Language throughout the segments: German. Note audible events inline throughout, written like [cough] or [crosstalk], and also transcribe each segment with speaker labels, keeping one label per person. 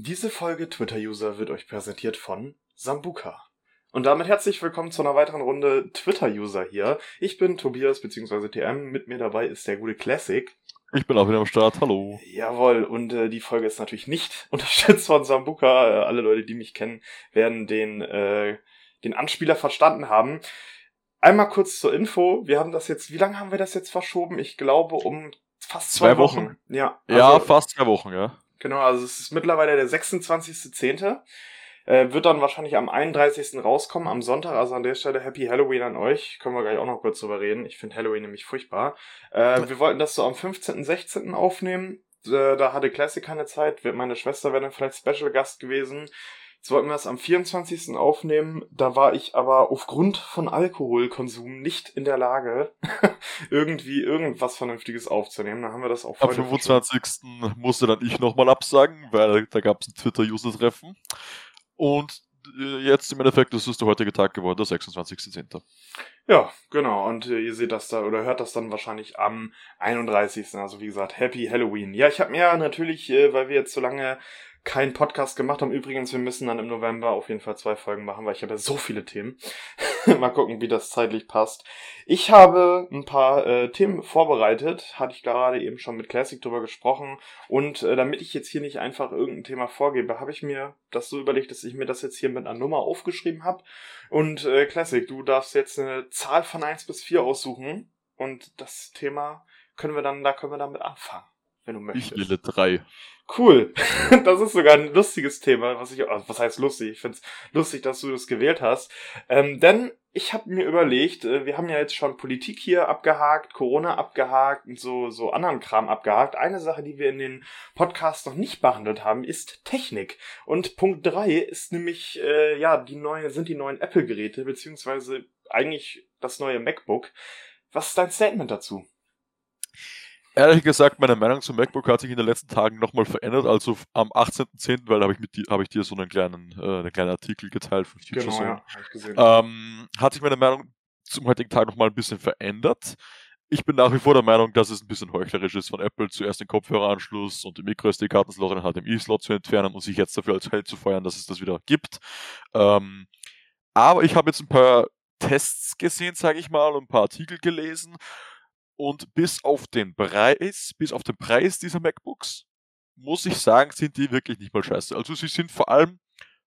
Speaker 1: Diese Folge Twitter-User wird euch präsentiert von Sambuka. Und damit herzlich willkommen zu einer weiteren Runde Twitter-User hier. Ich bin Tobias bzw. TM, mit mir dabei ist der gute Classic.
Speaker 2: Ich bin auch wieder am Start, hallo.
Speaker 1: Jawohl, und äh, die Folge ist natürlich nicht [laughs] unterstützt von Sambuka. Äh, alle Leute, die mich kennen, werden den, äh, den Anspieler verstanden haben. Einmal kurz zur Info, wir haben das jetzt, wie lange haben wir das jetzt verschoben? Ich glaube um fast zwei, zwei Wochen. Wochen.
Speaker 2: Ja, also, ja, fast zwei Wochen, ja.
Speaker 1: Genau, also es ist mittlerweile der 26.10. Äh, wird dann wahrscheinlich am 31. rauskommen, am Sonntag. Also an der Stelle Happy Halloween an euch. Können wir gleich auch noch kurz drüber reden. Ich finde Halloween nämlich furchtbar. Äh, wir wollten das so am 15., 16. aufnehmen. Äh, da hatte Classic keine Zeit. Meine Schwester wäre dann vielleicht Special Gast gewesen. Jetzt wollten wir es am 24. aufnehmen, da war ich aber aufgrund von Alkoholkonsum nicht in der Lage, [laughs] irgendwie irgendwas Vernünftiges aufzunehmen. Da haben wir das auch
Speaker 2: Am 25. Schon. musste dann ich nochmal absagen, weil da gab es ein Twitter-User-Treffen. Und äh, jetzt im Endeffekt das ist der heutige Tag geworden, der 26.10.
Speaker 1: Ja, genau. Und äh, ihr seht das da oder hört das dann wahrscheinlich am 31. Also wie gesagt, Happy Halloween. Ja, ich habe mir natürlich, äh, weil wir jetzt so lange keinen Podcast gemacht haben. Übrigens, wir müssen dann im November auf jeden Fall zwei Folgen machen, weil ich habe ja so viele Themen. [laughs] Mal gucken, wie das zeitlich passt. Ich habe ein paar äh, Themen vorbereitet, hatte ich gerade eben schon mit Classic drüber gesprochen. Und äh, damit ich jetzt hier nicht einfach irgendein Thema vorgebe, habe ich mir das so überlegt, dass ich mir das jetzt hier mit einer Nummer aufgeschrieben habe. Und äh, Classic, du darfst jetzt eine Zahl von eins bis vier aussuchen. Und das Thema können wir dann, da können wir damit anfangen, wenn du möchtest.
Speaker 2: Ich wähle drei.
Speaker 1: Cool. [laughs] Das ist sogar ein lustiges Thema, was ich, also was heißt lustig? Ich find's lustig, dass du das gewählt hast. Ähm, denn ich habe mir überlegt, äh, wir haben ja jetzt schon Politik hier abgehakt, Corona abgehakt und so, so anderen Kram abgehakt. Eine Sache, die wir in den Podcasts noch nicht behandelt haben, ist Technik. Und Punkt drei ist nämlich, äh, ja, die neuen, sind die neuen Apple-Geräte, beziehungsweise eigentlich das neue MacBook. Was ist dein Statement dazu?
Speaker 2: Ehrlich gesagt, meine Meinung zum MacBook hat sich in den letzten Tagen nochmal verändert. Also am 18.10., weil da habe ich, mit, hab ich dir so einen kleinen, äh, einen kleinen Artikel geteilt von
Speaker 1: Future genau, ja,
Speaker 2: ähm, hat sich meine Meinung zum heutigen Tag nochmal ein bisschen verändert. Ich bin nach wie vor der Meinung, dass es ein bisschen heuchlerisch ist von Apple, zuerst den Kopfhöreranschluss und den MicroSD-Kartenslot in den HDMI-Slot zu entfernen und sich jetzt dafür als Held zu feiern, dass es das wieder gibt. Ähm, aber ich habe jetzt ein paar Tests gesehen, sage ich mal, und ein paar Artikel gelesen und bis auf den Preis, bis auf den Preis dieser MacBooks, muss ich sagen, sind die wirklich nicht mal scheiße. Also sie sind vor allem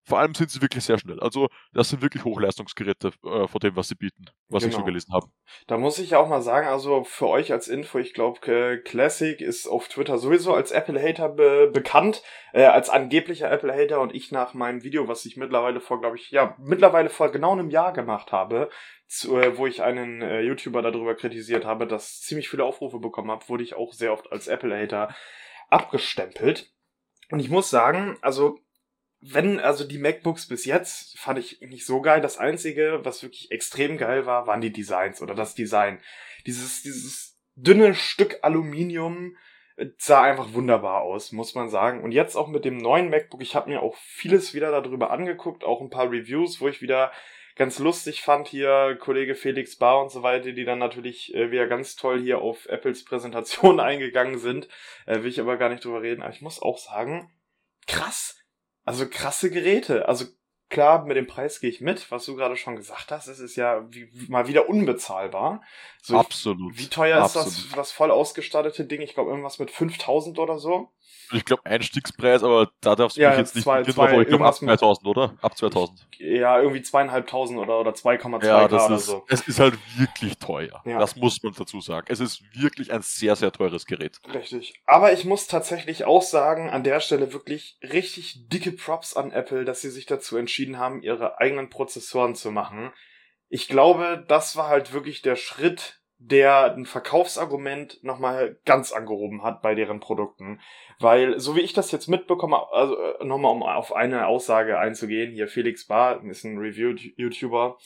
Speaker 2: vor allem sind sie wirklich sehr schnell. Also das sind wirklich Hochleistungsgeräte äh, von dem, was sie bieten, was genau. ich so genau. gelesen habe.
Speaker 1: Da muss ich auch mal sagen, also für euch als Info, ich glaube, Classic ist auf Twitter sowieso als Apple-Hater be bekannt, äh, als angeblicher Apple-Hater und ich nach meinem Video, was ich mittlerweile vor, glaube ich, ja, mittlerweile vor genau einem Jahr gemacht habe, zu, äh, wo ich einen äh, YouTuber darüber kritisiert habe, dass ziemlich viele Aufrufe bekommen habe, wurde ich auch sehr oft als Apple-Hater abgestempelt. Und ich muss sagen, also wenn, also die MacBooks bis jetzt fand ich nicht so geil. Das einzige, was wirklich extrem geil war, waren die Designs oder das Design. Dieses, dieses dünne Stück Aluminium äh, sah einfach wunderbar aus, muss man sagen. Und jetzt auch mit dem neuen MacBook, ich habe mir auch vieles wieder darüber angeguckt, auch ein paar Reviews, wo ich wieder ganz lustig fand hier Kollege Felix Bar und so weiter, die dann natürlich äh, wieder ganz toll hier auf Apples Präsentation [laughs] eingegangen sind. Äh, will ich aber gar nicht drüber reden. Aber ich muss auch sagen, krass, also krasse Geräte. Also klar, mit dem Preis gehe ich mit, was du gerade schon gesagt hast. Es ist ja wie, mal wieder unbezahlbar.
Speaker 2: So, Absolut.
Speaker 1: Wie teuer
Speaker 2: Absolut.
Speaker 1: ist das, das voll ausgestattete Ding? Ich glaube, irgendwas mit 5000 oder so.
Speaker 2: Ich glaube Einstiegspreis, aber da darfst du ja, mich jetzt nicht
Speaker 1: zwei, zwei,
Speaker 2: ich glaube ab 2000, oder? Ab 2000.
Speaker 1: Ja, irgendwie zweieinhalbtausend oder, oder 2,2 ja,
Speaker 2: das
Speaker 1: oder
Speaker 2: ist,
Speaker 1: so.
Speaker 2: Es ist halt wirklich teuer. Ja. Das muss man dazu sagen. Es ist wirklich ein sehr, sehr teures Gerät.
Speaker 1: Richtig. Aber ich muss tatsächlich auch sagen, an der Stelle wirklich richtig dicke Props an Apple, dass sie sich dazu entschieden haben, ihre eigenen Prozessoren zu machen. Ich glaube, das war halt wirklich der Schritt, der ein Verkaufsargument nochmal ganz angehoben hat bei deren Produkten. Weil, so wie ich das jetzt mitbekomme, also äh, nochmal um auf eine Aussage einzugehen, hier Felix Bar ist ein Review-YouTuber,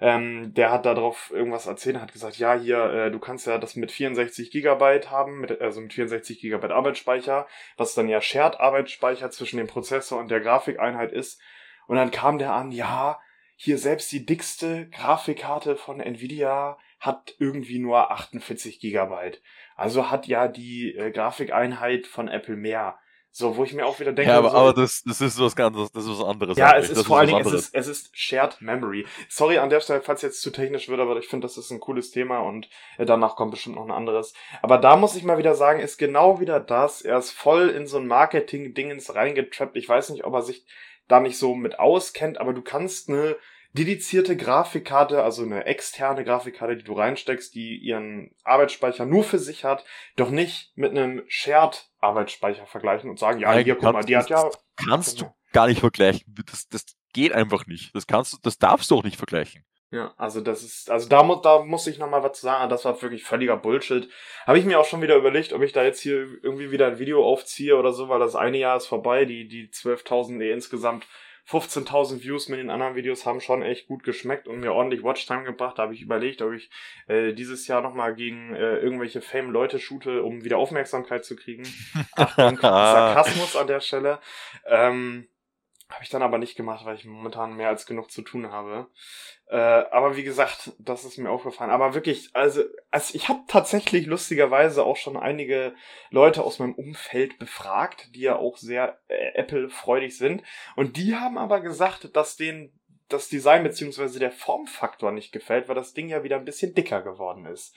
Speaker 1: ähm, der hat darauf irgendwas erzählt, hat gesagt, ja, hier, äh, du kannst ja das mit 64 Gigabyte haben, mit, also mit 64 Gigabyte Arbeitsspeicher, was dann ja Shared-Arbeitsspeicher zwischen dem Prozessor und der Grafikeinheit ist. Und dann kam der an, ja, hier selbst die dickste Grafikkarte von Nvidia hat irgendwie nur 48 Gigabyte. Also hat ja die äh, Grafikeinheit von Apple mehr. So, wo ich mir auch wieder denke.
Speaker 2: Ja, aber,
Speaker 1: so,
Speaker 2: aber das, das ist was ganz, das ist was anderes.
Speaker 1: ja,
Speaker 2: eigentlich.
Speaker 1: es ist
Speaker 2: das
Speaker 1: vor allen
Speaker 2: was
Speaker 1: Dingen, es ist, es ist Shared Memory. Sorry an der Stelle, falls jetzt zu technisch wird, aber ich finde, das ist ein cooles Thema und äh, danach kommt bestimmt noch ein anderes. Aber da muss ich mal wieder sagen, ist genau wieder das. Er ist voll in so ein Marketing-Dingens reingetrappt. Ich weiß nicht, ob er sich da nicht so mit auskennt, aber du kannst eine dedizierte Grafikkarte, also eine externe Grafikkarte, die du reinsteckst, die ihren Arbeitsspeicher nur für sich hat, doch nicht mit einem Shared-Arbeitsspeicher vergleichen und sagen, ja,
Speaker 2: Nein,
Speaker 1: hier, guck mal, die hat ja...
Speaker 2: kannst du gar nicht vergleichen. Das, das geht einfach nicht. Das kannst du, das darfst du auch nicht vergleichen.
Speaker 1: Ja, also das ist, also da muss, da muss ich nochmal was zu sagen, das war wirklich völliger Bullshit. Habe ich mir auch schon wieder überlegt, ob ich da jetzt hier irgendwie wieder ein Video aufziehe oder so, weil das eine Jahr ist vorbei, die, die 12.000, nee, insgesamt 15.000 Views mit den anderen Videos haben schon echt gut geschmeckt und mir ordentlich Watchtime gebracht. Da habe ich überlegt, ob ich äh, dieses Jahr nochmal gegen äh, irgendwelche Fame-Leute shoote, um wieder Aufmerksamkeit zu kriegen. [laughs] Achtung, Sarkasmus an der Stelle. Ähm, habe ich dann aber nicht gemacht, weil ich momentan mehr als genug zu tun habe. Äh, aber wie gesagt, das ist mir aufgefallen. Aber wirklich, also, also ich habe tatsächlich lustigerweise auch schon einige Leute aus meinem Umfeld befragt, die ja auch sehr äh, Apple-freudig sind. Und die haben aber gesagt, dass denen das Design beziehungsweise der Formfaktor nicht gefällt, weil das Ding ja wieder ein bisschen dicker geworden ist.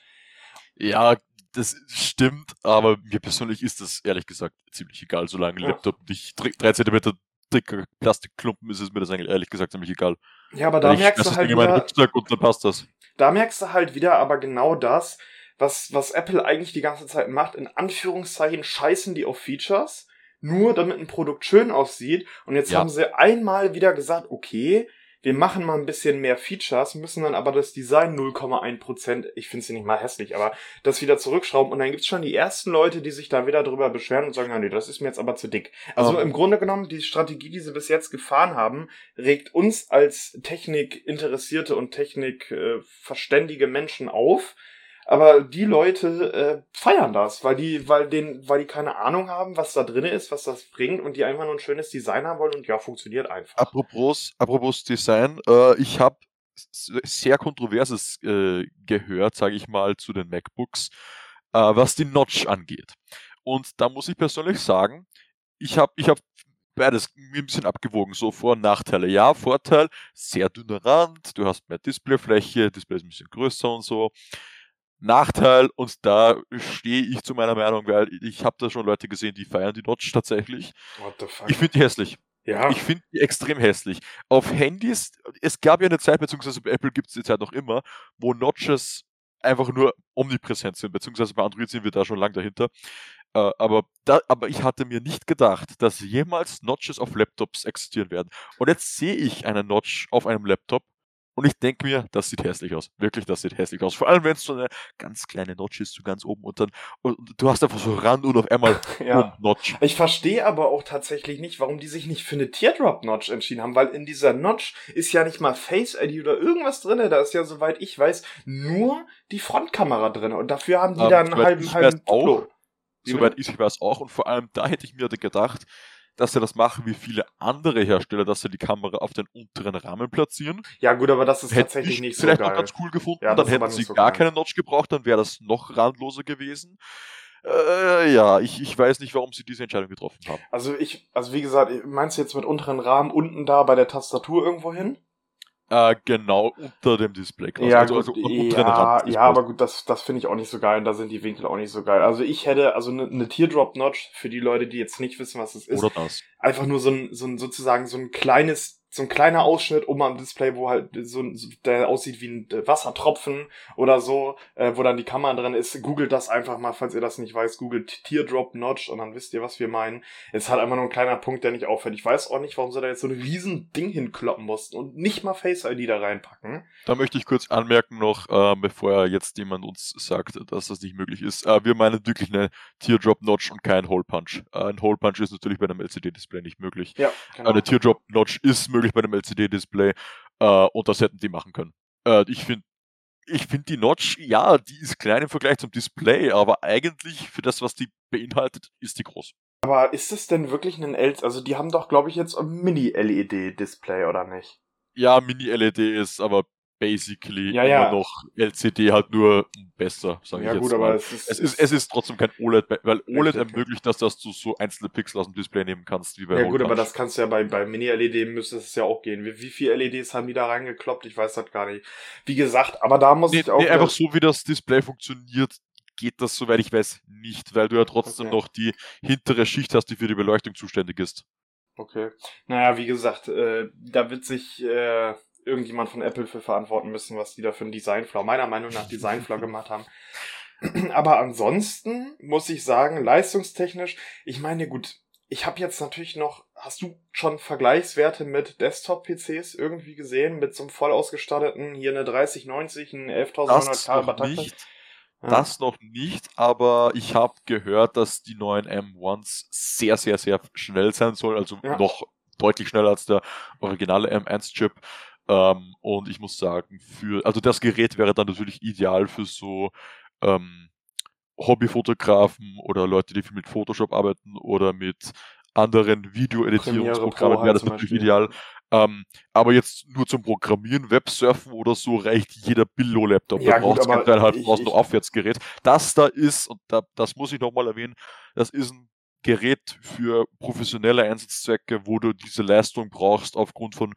Speaker 2: Ja, das stimmt, aber mir persönlich ist das ehrlich gesagt ziemlich egal, solange
Speaker 1: Ja.
Speaker 2: Laptop nicht drei- drei Zentimeter dicker Plastikklumpen ist, ist mir das eigentlich ehrlich gesagt ziemlich egal.
Speaker 1: Ja, aber da
Speaker 2: Weil
Speaker 1: merkst du halt
Speaker 2: Ding
Speaker 1: wieder,
Speaker 2: und dann passt das.
Speaker 1: da merkst du halt wieder aber genau das, was, was Apple eigentlich die ganze Zeit macht. In Anführungszeichen scheißen die auf Features, nur damit ein Produkt schön aussieht. Und jetzt
Speaker 2: Ja.
Speaker 1: haben sie einmal wieder gesagt, okay, wir machen mal ein bisschen mehr Features, müssen dann aber das Design 0,1%, ich finde sie nicht mal hässlich, aber das wieder zurückschrauben. Und dann gibt's schon die ersten Leute, die sich da wieder drüber beschweren und sagen, ja, nee, das ist mir jetzt aber zu dick. Also
Speaker 2: Ähm.
Speaker 1: im Grunde genommen, die Strategie, die sie bis jetzt gefahren haben, regt uns als Technik-interessierte und Technik-verständige Menschen auf. Aber die Leute äh, feiern das, weil die, weil den, weil die keine Ahnung haben, was da drin ist, was das bringt und die einfach nur ein schönes Design haben wollen und ja, funktioniert einfach.
Speaker 2: Apropos, apropos Design, äh, ich habe sehr Kontroverses äh, gehört, sage ich mal, zu den MacBooks, äh, was die Notch angeht. Und da muss ich persönlich sagen, ich habe ich hab beides mir ein bisschen abgewogen, so Vor- und Nachteile. Ja, Vorteil, sehr dünner Rand, du hast mehr Displayfläche, Display ist ein bisschen größer und so. Nachteil, und da stehe ich zu meiner Meinung, weil ich habe da schon Leute gesehen, die feiern die Notch tatsächlich.
Speaker 1: What the fuck?
Speaker 2: Ich finde die hässlich.
Speaker 1: ja,
Speaker 2: Ich finde die extrem hässlich. Auf Handys, es gab ja eine Zeit, beziehungsweise bei Apple gibt es die Zeit noch immer, wo Notches einfach nur omnipräsent sind, beziehungsweise bei Android sind wir da schon lang dahinter. Äh, aber, da, aber ich hatte mir nicht gedacht, dass jemals Notches auf Laptops existieren werden. Und jetzt sehe ich einen Notch auf einem Laptop und ich denke mir, das sieht hässlich aus. Wirklich, das sieht hässlich aus. Vor allem, wenn es so eine ganz kleine Notch ist, so ganz oben und dann, und du hast einfach so Rand und auf einmal [laughs]
Speaker 1: ja.
Speaker 2: Notch.
Speaker 1: Ich verstehe aber auch tatsächlich nicht, warum die sich nicht für eine Teardrop-Notch entschieden haben, weil in dieser Notch ist ja nicht mal Face-ID oder irgendwas drinne. Da ist ja, soweit ich weiß, nur die Frontkamera drin. Und dafür haben die
Speaker 2: Ähm,
Speaker 1: da einen halben,
Speaker 2: ich
Speaker 1: halben
Speaker 2: Soweit ich weiß auch. Und vor allem da hätte ich mir gedacht, dass sie das machen wie viele andere Hersteller, dass sie die Kamera auf den unteren Rahmen platzieren.
Speaker 1: Ja, gut, aber das ist
Speaker 2: Hätte
Speaker 1: tatsächlich
Speaker 2: ich
Speaker 1: nicht so
Speaker 2: vielleicht
Speaker 1: geil.
Speaker 2: noch ganz cool gefunden.
Speaker 1: Ja,
Speaker 2: dann hätten sie
Speaker 1: so
Speaker 2: gar
Speaker 1: geil.
Speaker 2: keine Notch gebraucht, dann wäre das noch randloser gewesen. Äh, ja, ich, ich weiß nicht, warum sie diese Entscheidung getroffen haben.
Speaker 1: Also ich, also wie gesagt, meinst du jetzt mit unteren Rahmen unten da bei der Tastatur irgendwo hin?
Speaker 2: Äh, genau unter dem Display. quasi.
Speaker 1: Ja,
Speaker 2: also,
Speaker 1: gut,
Speaker 2: also
Speaker 1: ja, ja, aber gut, das, das finde ich auch nicht so geil und da sind die Winkel auch nicht so geil. Also ich hätte, also eine ne Teardrop-Notch, für die Leute, die jetzt nicht wissen, was es ist,
Speaker 2: Oder das.
Speaker 1: einfach nur so ein, so ein, sozusagen so ein kleines, so ein kleiner Ausschnitt oben am Display, wo halt so, ein- so der aussieht wie ein äh, Wassertropfen oder so, äh, wo dann die Kamera drin ist. Googelt das einfach mal, falls ihr das nicht weiß. Googelt Teardrop Notch und dann wisst ihr, was wir meinen. Es ist halt einfach nur ein kleiner Punkt, der nicht auffällt. Ich weiß auch nicht, warum sie da jetzt so ein riesen Ding hinkloppen mussten und nicht mal Face ID da reinpacken.
Speaker 2: Da möchte ich kurz anmerken noch, äh, bevor jetzt jemand uns sagt, dass das nicht möglich ist. Äh, wir meinen wirklich eine Teardrop-Notch und kein Hole Punch. Äh, ein Hole Punch ist natürlich bei einem LCD-Display nicht möglich.
Speaker 1: Ja, genau.
Speaker 2: Eine Teardrop-Notch ist möglich bei einem LCD-Display äh, und das hätten die machen können. Äh, ich finde ich finde die Notch, ja, die ist klein im Vergleich zum Display, aber eigentlich für das, was die beinhaltet, ist die groß.
Speaker 1: Aber ist es denn wirklich ein L, also die haben doch, glaube ich, jetzt ein Mini-LED-Display, oder nicht?
Speaker 2: Ja, Mini-LED ist aber basically
Speaker 1: ja, ja.
Speaker 2: immer noch LCD halt nur besser, sage
Speaker 1: ja,
Speaker 2: ich
Speaker 1: gut,
Speaker 2: jetzt
Speaker 1: aber
Speaker 2: mal.
Speaker 1: es ist,
Speaker 2: Es ist, es ist trotzdem kein OLED, weil OLED ermöglicht das, dass du so einzelne Pixel aus dem Display nehmen kannst, wie bei
Speaker 1: ja gut, aber das kannst du ja bei, bei Mini-LED müsste es ja auch gehen. Wie, wie viele LEDs haben die da reingekloppt? Ich weiß das gar nicht. Wie gesagt, aber da muss
Speaker 2: Nee,
Speaker 1: ich auch.
Speaker 2: nee, einfach so, wie das Display funktioniert, geht das, soweit ich weiß, nicht, weil du ja trotzdem
Speaker 1: Okay.
Speaker 2: noch die hintere Schicht hast, die für die Beleuchtung zuständig ist.
Speaker 1: Okay. Naja, wie gesagt, äh, da wird sich äh, irgendjemand von Apple für verantworten müssen, was die da für einen Designflaw, meiner Meinung nach Designflaw gemacht haben. [clears throat] Aber ansonsten muss ich sagen, leistungstechnisch, ich meine, gut, ich habe jetzt natürlich noch, hast du schon Vergleichswerte mit Desktop-PCs irgendwie gesehen, mit so einem voll ausgestatteten, hier eine 3090, ein 11.900
Speaker 2: Das
Speaker 1: K
Speaker 2: noch
Speaker 1: Batterie?
Speaker 2: nicht,
Speaker 1: Ja.
Speaker 2: das noch nicht, aber ich habe gehört, dass die neuen M1s sehr, sehr, sehr schnell sein sollen, also
Speaker 1: Ja.
Speaker 2: noch deutlich schneller als der originale M1-Chip. Ähm, und ich muss sagen, für, also das Gerät wäre dann natürlich ideal für so ähm, Hobbyfotografen oder Leute, die viel mit Photoshop arbeiten oder mit anderen Video-Editierungsprogrammen wäre das
Speaker 1: halt
Speaker 2: natürlich
Speaker 1: Beispiel.
Speaker 2: ideal. Ähm, aber jetzt nur zum Programmieren, Websurfen oder so reicht jeder Billo-Laptop.
Speaker 1: Ja,
Speaker 2: da brauchst du kein
Speaker 1: ich-
Speaker 2: brauchst
Speaker 1: ich-
Speaker 2: Aufwärtsgerät. Das da ist, und da, das muss ich nochmal erwähnen, das ist ein Gerät für professionelle Einsatzzwecke, wo du diese Leistung brauchst aufgrund von,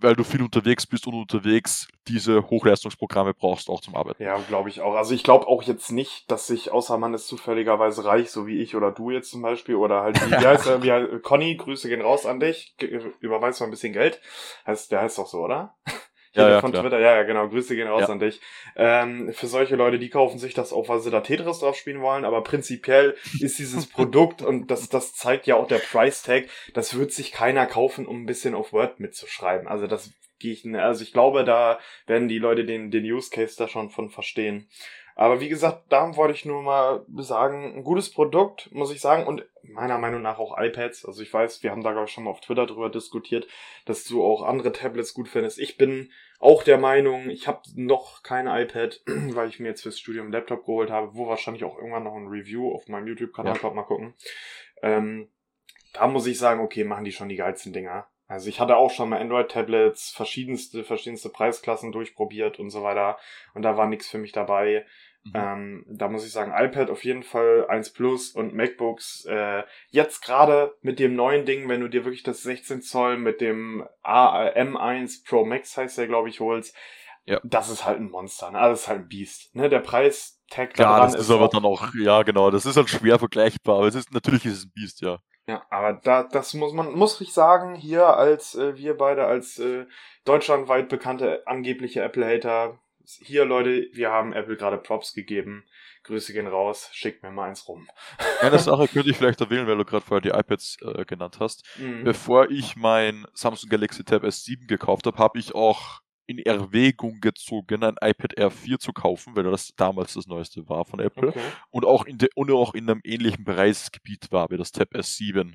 Speaker 2: weil du viel unterwegs bist und unterwegs diese Hochleistungsprogramme brauchst auch zum Arbeiten.
Speaker 1: Ja, glaube ich auch. Also ich glaube auch jetzt nicht, dass sich, außer man ist zufälligerweise reich, so wie ich oder du jetzt zum Beispiel, oder halt, wie, [laughs] wie heißt er, wie, heißt- Conny, Grüße gehen raus an dich, Ge- überweis mal ein bisschen Geld. Heißt, der heißt doch so, oder?
Speaker 2: Ja,
Speaker 1: Hier
Speaker 2: ja,
Speaker 1: von
Speaker 2: klar.
Speaker 1: Twitter, ja, ja, genau, Grüße gehen raus
Speaker 2: Ja.
Speaker 1: an dich. Ähm, für solche Leute, die kaufen sich das auch, weil sie da Tetris drauf spielen wollen, aber prinzipiell [laughs] ist dieses Produkt, und das, das zeigt ja auch der Price Tag, das wird sich keiner kaufen, um ein bisschen auf Word mitzuschreiben. Also das gehe ich, also ich glaube, da werden die Leute den, den Use Case da schon von verstehen. Aber wie gesagt, da wollte ich nur mal sagen, ein gutes Produkt, muss ich sagen, und meiner Meinung nach auch iPads. Also ich weiß, wir haben da, glaube ich, schon mal auf Twitter drüber diskutiert, dass du auch andere Tablets gut findest. Ich bin auch der Meinung, ich habe noch kein iPad, [clears throat] weil ich mir jetzt fürs Studium einen Laptop geholt habe, wo wahrscheinlich auch irgendwann noch ein Review auf meinem YouTube-Kanal
Speaker 2: Ja.
Speaker 1: kommt, mal gucken. Ähm, da muss ich sagen, okay, machen die schon die geilsten Dinger. Also ich hatte auch schon mal Android-Tablets, verschiedenste, verschiedenste Preisklassen durchprobiert und so weiter. Und da war nichts für mich dabei.
Speaker 2: Mhm.
Speaker 1: Ähm, da muss ich sagen, iPad auf jeden Fall 1 Plus und MacBooks. Äh, jetzt gerade mit dem neuen Ding, wenn du dir wirklich das 16 Zoll mit dem A M1 Pro Max heißt der, glaube ich, holst,
Speaker 2: Ja.
Speaker 1: das ist halt ein Monster. Ne? Also das ist halt ein Biest. Ne? Der Preis-Tag da
Speaker 2: Ja, das ist aber
Speaker 1: auch-
Speaker 2: dann auch, ja genau, das ist halt schwer vergleichbar, aber es ist, natürlich ist es ein Biest, ja.
Speaker 1: Ja, aber da, das muss man, muss ich sagen, hier als äh, wir beide als äh, deutschlandweit bekannte angebliche Apple-Hater, hier Leute, wir haben Apple gerade Props gegeben. Grüße gehen raus, schickt mir mal eins rum.
Speaker 2: Eine Sache könnte ich vielleicht erwähnen, weil du gerade vorher die iPads äh, genannt hast.
Speaker 1: Mhm.
Speaker 2: Bevor ich mein Samsung Galaxy Tab S7 gekauft habe, habe ich auch in Erwägung gezogen, ein iPad Air 4 zu kaufen, weil das damals das neueste war von Apple
Speaker 1: Okay.
Speaker 2: und auch in, de, und auch in einem ähnlichen Preisgebiet war wie das Tab S7.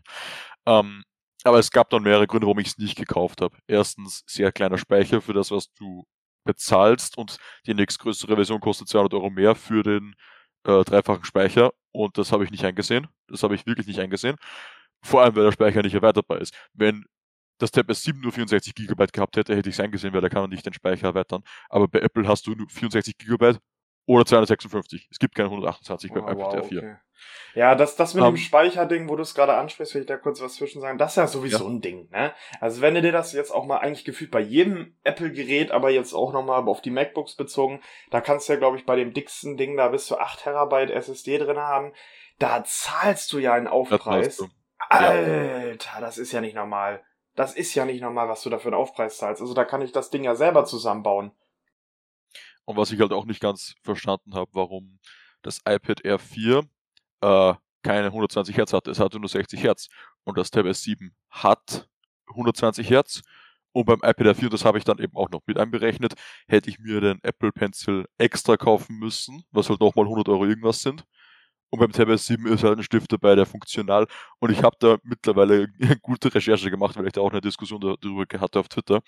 Speaker 2: Ähm, aber es gab dann mehrere Gründe, warum ich es nicht gekauft habe. Erstens, sehr kleiner Speicher für das, was du bezahlst und die nächstgrößere Version kostet 200 Euro mehr für den äh, dreifachen Speicher und das habe ich nicht eingesehen. Das habe ich wirklich nicht eingesehen. Vor allem, weil der Speicher nicht erweiterbar ist. Wenn das Tab S7 nur 64 GB gehabt hätte, hätte ich es eingesehen, weil da kann man nicht den Speicher erweitern. Aber bei Apple hast du nur 64 GB oder 256. Es gibt keine 128 beim
Speaker 1: Oh,
Speaker 2: iPad
Speaker 1: wow,
Speaker 2: Air 4.
Speaker 1: okay. Ja, das, das mit
Speaker 2: Ähm,
Speaker 1: dem Speicherding, wo du es gerade ansprichst, will ich da kurz was zwischen sagen, das ist ja sowieso
Speaker 2: Ja.
Speaker 1: ein Ding, ne? Also wenn du dir das jetzt auch mal eigentlich gefühlt bei jedem Apple-Gerät, aber jetzt auch nochmal auf die MacBooks bezogen, da kannst du ja, glaube ich, bei dem dicksten Ding da bis zu 8 Terabyte SSD drin haben, da zahlst du ja einen Aufpreis. Alter, das ist ja nicht normal. Das ist ja nicht normal, was du da für einen Aufpreis zahlst. Also da kann ich das Ding ja selber zusammenbauen.
Speaker 2: Und was ich halt auch nicht ganz verstanden habe, warum das iPad Air 4 äh, keine 120 Hertz hatte. Es hatte nur 60 Hertz. Und das Tab S7 hat 120 Hertz. Und beim iPad Air 4, das habe ich dann eben auch noch mit einberechnet, hätte ich mir den Apple Pencil extra kaufen müssen, was halt nochmal 100 Euro irgendwas sind. Und beim Tab S7 ist halt ein Stift dabei, der funktional. Und ich habe da mittlerweile eine [laughs] gute Recherche gemacht, weil ich da auch eine Diskussion darüber hatte auf Twitter.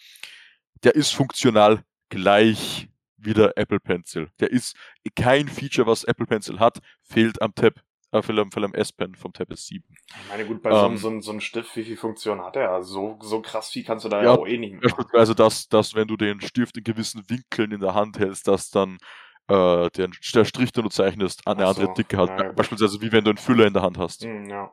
Speaker 2: Der ist funktional gleich wie der Apple Pencil. Der ist kein Feature, was Apple Pencil hat, fehlt am Tab äh, für einem S-Pen vom Tab S7.
Speaker 1: Ich meine, gut, bei ähm, so, einem, so einem Stift, wie viel Funktion hat er? Also so, so krass viel kannst du da ja, ja auch eh nicht
Speaker 2: machen. Beispielsweise, dass, dass wenn du den Stift in gewissen Winkeln in der Hand hältst, dass dann äh, der, der Strich, den du zeichnest, eine so, andere Dicke hat. Ja, Beispielsweise wie wenn du einen Füller in der Hand hast.
Speaker 1: Mm, ja.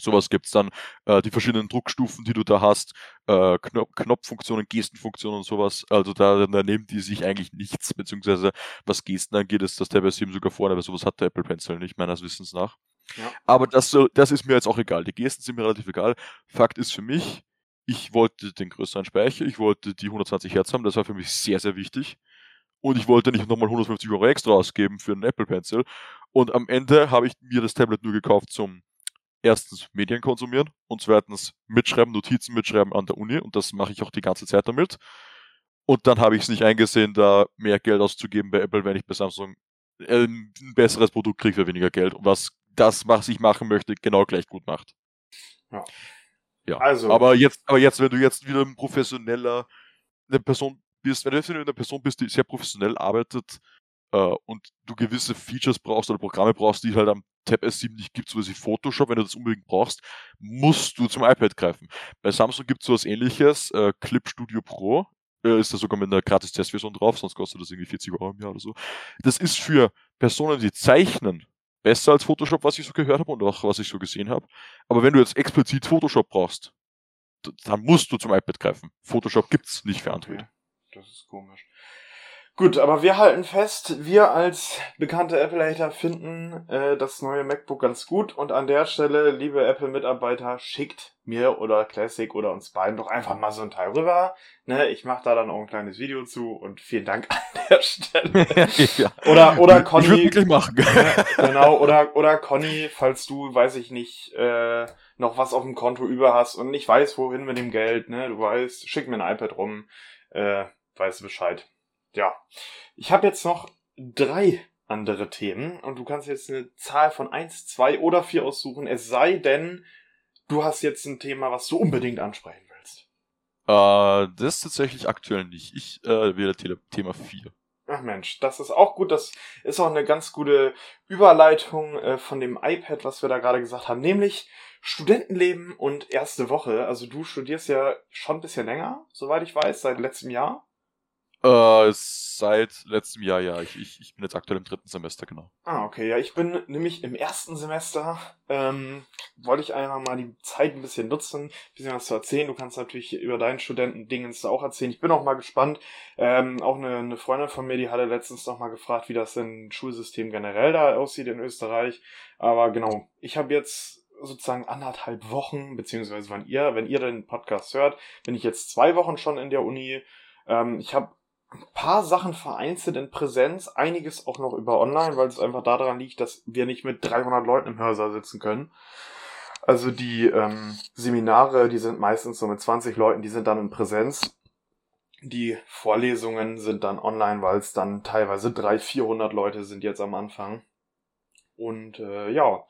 Speaker 2: Sowas gibt's dann, äh, die verschiedenen Druckstufen, die du da hast, äh, Knop Knopffunktionen, Gestenfunktionen und sowas. Also da, da nehmen die sich eigentlich nichts, beziehungsweise was Gesten angeht, ist das Tablet 7 sogar vorne, aber sowas hat der Apple Pencil nicht, meines Wissens nach. Ja. Aber das, das ist mir jetzt auch egal. Die Gesten sind mir relativ egal. Fakt ist für mich, ich wollte den größeren Speicher, ich wollte die 120 Hertz haben, das war für mich sehr, sehr wichtig. Und ich wollte nicht nochmal 150 Euro extra ausgeben für einen Apple Pencil. Und am Ende habe ich mir das Tablet nur gekauft zum erstens Medien konsumieren und zweitens mitschreiben, Notizen mitschreiben an der Uni und das mache ich auch die ganze Zeit damit. Und dann habe ich es nicht eingesehen, da mehr Geld auszugeben bei Apple, wenn ich bei Samsung äh, ein besseres Produkt kriege für weniger Geld und was das, was ich machen möchte, genau gleich gut macht.
Speaker 1: Ja.
Speaker 2: Ja. Also. Aber jetzt, aber jetzt, wenn du jetzt wieder ein professioneller, eine Person bist, wenn du jetzt eine Person bist, die sehr professionell arbeitet, äh, und du gewisse Features brauchst oder Programme brauchst, die halt am Tab S7 nicht gibt, so wie Photoshop, wenn du das unbedingt brauchst, musst du zum iPad greifen. Bei Samsung gibt es sowas ähnliches, äh, Clip Studio Pro, äh, ist da sogar mit einer gratis Testversion drauf, sonst kostet das irgendwie 40 Euro im Jahr oder so. Das ist für Personen, die zeichnen, besser als Photoshop, was ich so gehört habe und auch was ich so gesehen habe. Aber wenn du jetzt explizit Photoshop brauchst, dann musst du zum iPad greifen. Photoshop gibt's nicht für Android. Okay.
Speaker 1: Das ist komisch. Gut, aber wir halten fest, wir als bekannte Apple-Hater finden äh, das neue MacBook ganz gut und an der Stelle, liebe Apple-Mitarbeiter, schickt mir oder Classic oder uns beiden doch einfach mal so ein Teil rüber. Ne, ich mache da dann auch ein kleines Video zu und vielen Dank an der Stelle. [laughs] ja. Oder oder Conny. Ich
Speaker 2: wirklich machen.
Speaker 1: genau, oder oder Conny, falls du, weiß ich nicht, äh, noch was auf dem Konto über hast und nicht weiß, wohin mit dem Geld, ne, du weißt, schick mir ein iPad rum, äh, weißt du Bescheid ja, ich habe jetzt noch drei andere Themen und du kannst jetzt eine Zahl von eins, zwei oder vier aussuchen, es sei denn, du hast jetzt ein Thema, was du unbedingt ansprechen willst.
Speaker 2: Äh, das ist tatsächlich aktuell nicht. Ich äh, wähle Thema 4.
Speaker 1: Ach Mensch, das ist auch gut. Das ist auch eine ganz gute Überleitung äh, von dem iPad, was wir da gerade gesagt haben, nämlich Studentenleben und erste Woche. Also du studierst ja schon ein bisschen länger, soweit ich weiß, seit letztem Jahr.
Speaker 2: Äh, seit letztem Jahr, ja. Ich, ich, ich bin jetzt aktuell im dritten Semester, genau.
Speaker 1: Ah, okay. Ja, ich bin nämlich im ersten Semester. Ähm, wollte ich einfach mal die Zeit ein bisschen nutzen, ein bisschen was zu erzählen. Du kannst natürlich über deinen Studentendingens auch erzählen. Ich bin auch mal gespannt. Ähm, auch eine, eine Freundin von mir, die hatte letztens noch mal gefragt, wie das denn Schulsystem generell da aussieht in Österreich. Aber genau, ich habe jetzt sozusagen anderthalb Wochen, beziehungsweise wenn ihr, wenn ihr den Podcast hört, bin ich jetzt zwei Wochen schon in der Uni. Ähm, ich habe ein paar Sachen vereinzelt in Präsenz, einiges auch noch über online, weil es einfach daran liegt, dass wir nicht mit 300 Leuten im Hörsaal sitzen können. Also die ähm, Seminare, die sind meistens so mit 20 Leuten, die sind dann in Präsenz. Die Vorlesungen sind dann online, weil es dann teilweise 300, 400 Leute sind jetzt am Anfang. Und äh, ja,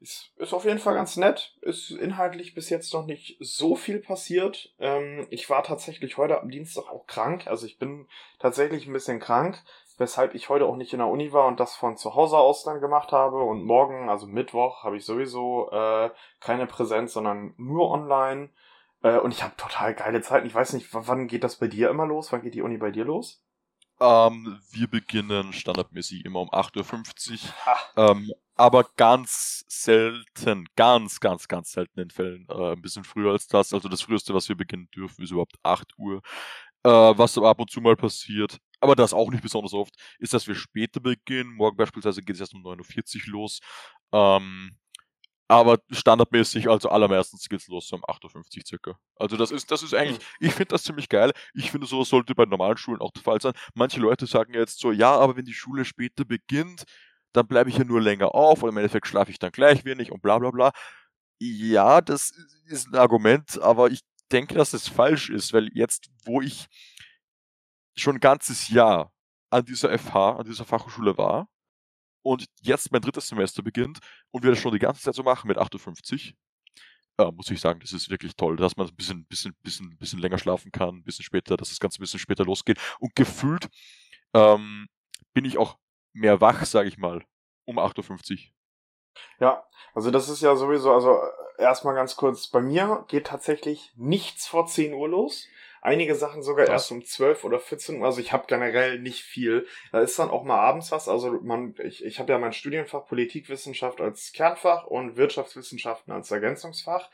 Speaker 1: ist, ist auf jeden Fall ganz nett. Ist inhaltlich bis jetzt noch nicht so viel passiert. Ähm, ich war tatsächlich heute am Dienstag auch krank. Also ich bin tatsächlich ein bisschen krank, weshalb ich heute auch nicht in der Uni war und das von zu Hause aus dann gemacht habe. Und morgen, also Mittwoch, habe ich sowieso äh, keine Präsenz, sondern nur online. Äh, und ich habe total geile Zeiten. Ich weiß nicht, wann geht das bei dir immer los? Wann geht die Uni bei dir los?
Speaker 2: Ähm, wir beginnen standardmäßig immer um 8.50 Uhr. Ähm, aber ganz selten, ganz, ganz, ganz selten in Fällen äh, ein bisschen früher als das. Also das früheste, was wir beginnen dürfen, ist überhaupt 8 Uhr. Äh, was ab und zu mal passiert, aber das auch nicht besonders oft, ist, dass wir später beginnen. Morgen beispielsweise geht es erst um 9.40 Uhr los. Ähm, aber standardmäßig, also allermeistens geht's los so um 8.50 Uhr circa. Also das ist, das ist eigentlich, mhm. ich finde das ziemlich geil. Ich finde, sowas sollte bei normalen Schulen auch der Fall sein. Manche Leute sagen jetzt so, ja, aber wenn die Schule später beginnt, dann bleibe ich ja nur länger auf und im Endeffekt schlafe ich dann gleich wenig und bla bla bla. Ja, das ist ein Argument, aber ich denke, dass es falsch ist, weil jetzt, wo ich schon ein ganzes Jahr an dieser FH, an dieser Fachhochschule war, und jetzt mein drittes Semester beginnt und wir das schon die ganze Zeit so machen mit 58, äh, muss ich sagen, das ist wirklich toll, dass man ein bisschen, bisschen, bisschen, bisschen länger schlafen kann, ein bisschen später, dass das Ganze ein bisschen später losgeht. Und gefühlt ähm, bin ich auch mehr wach, sage ich mal, um 58.
Speaker 1: Ja, also das ist ja sowieso, also äh, erstmal ganz kurz, bei mir geht tatsächlich nichts vor 10 Uhr los. Einige Sachen sogar erst um 12 oder 14 Uhr. Also ich habe generell nicht viel. Da ist dann auch mal abends was. Also man, ich, ich habe ja mein Studienfach Politikwissenschaft als Kernfach und Wirtschaftswissenschaften als Ergänzungsfach.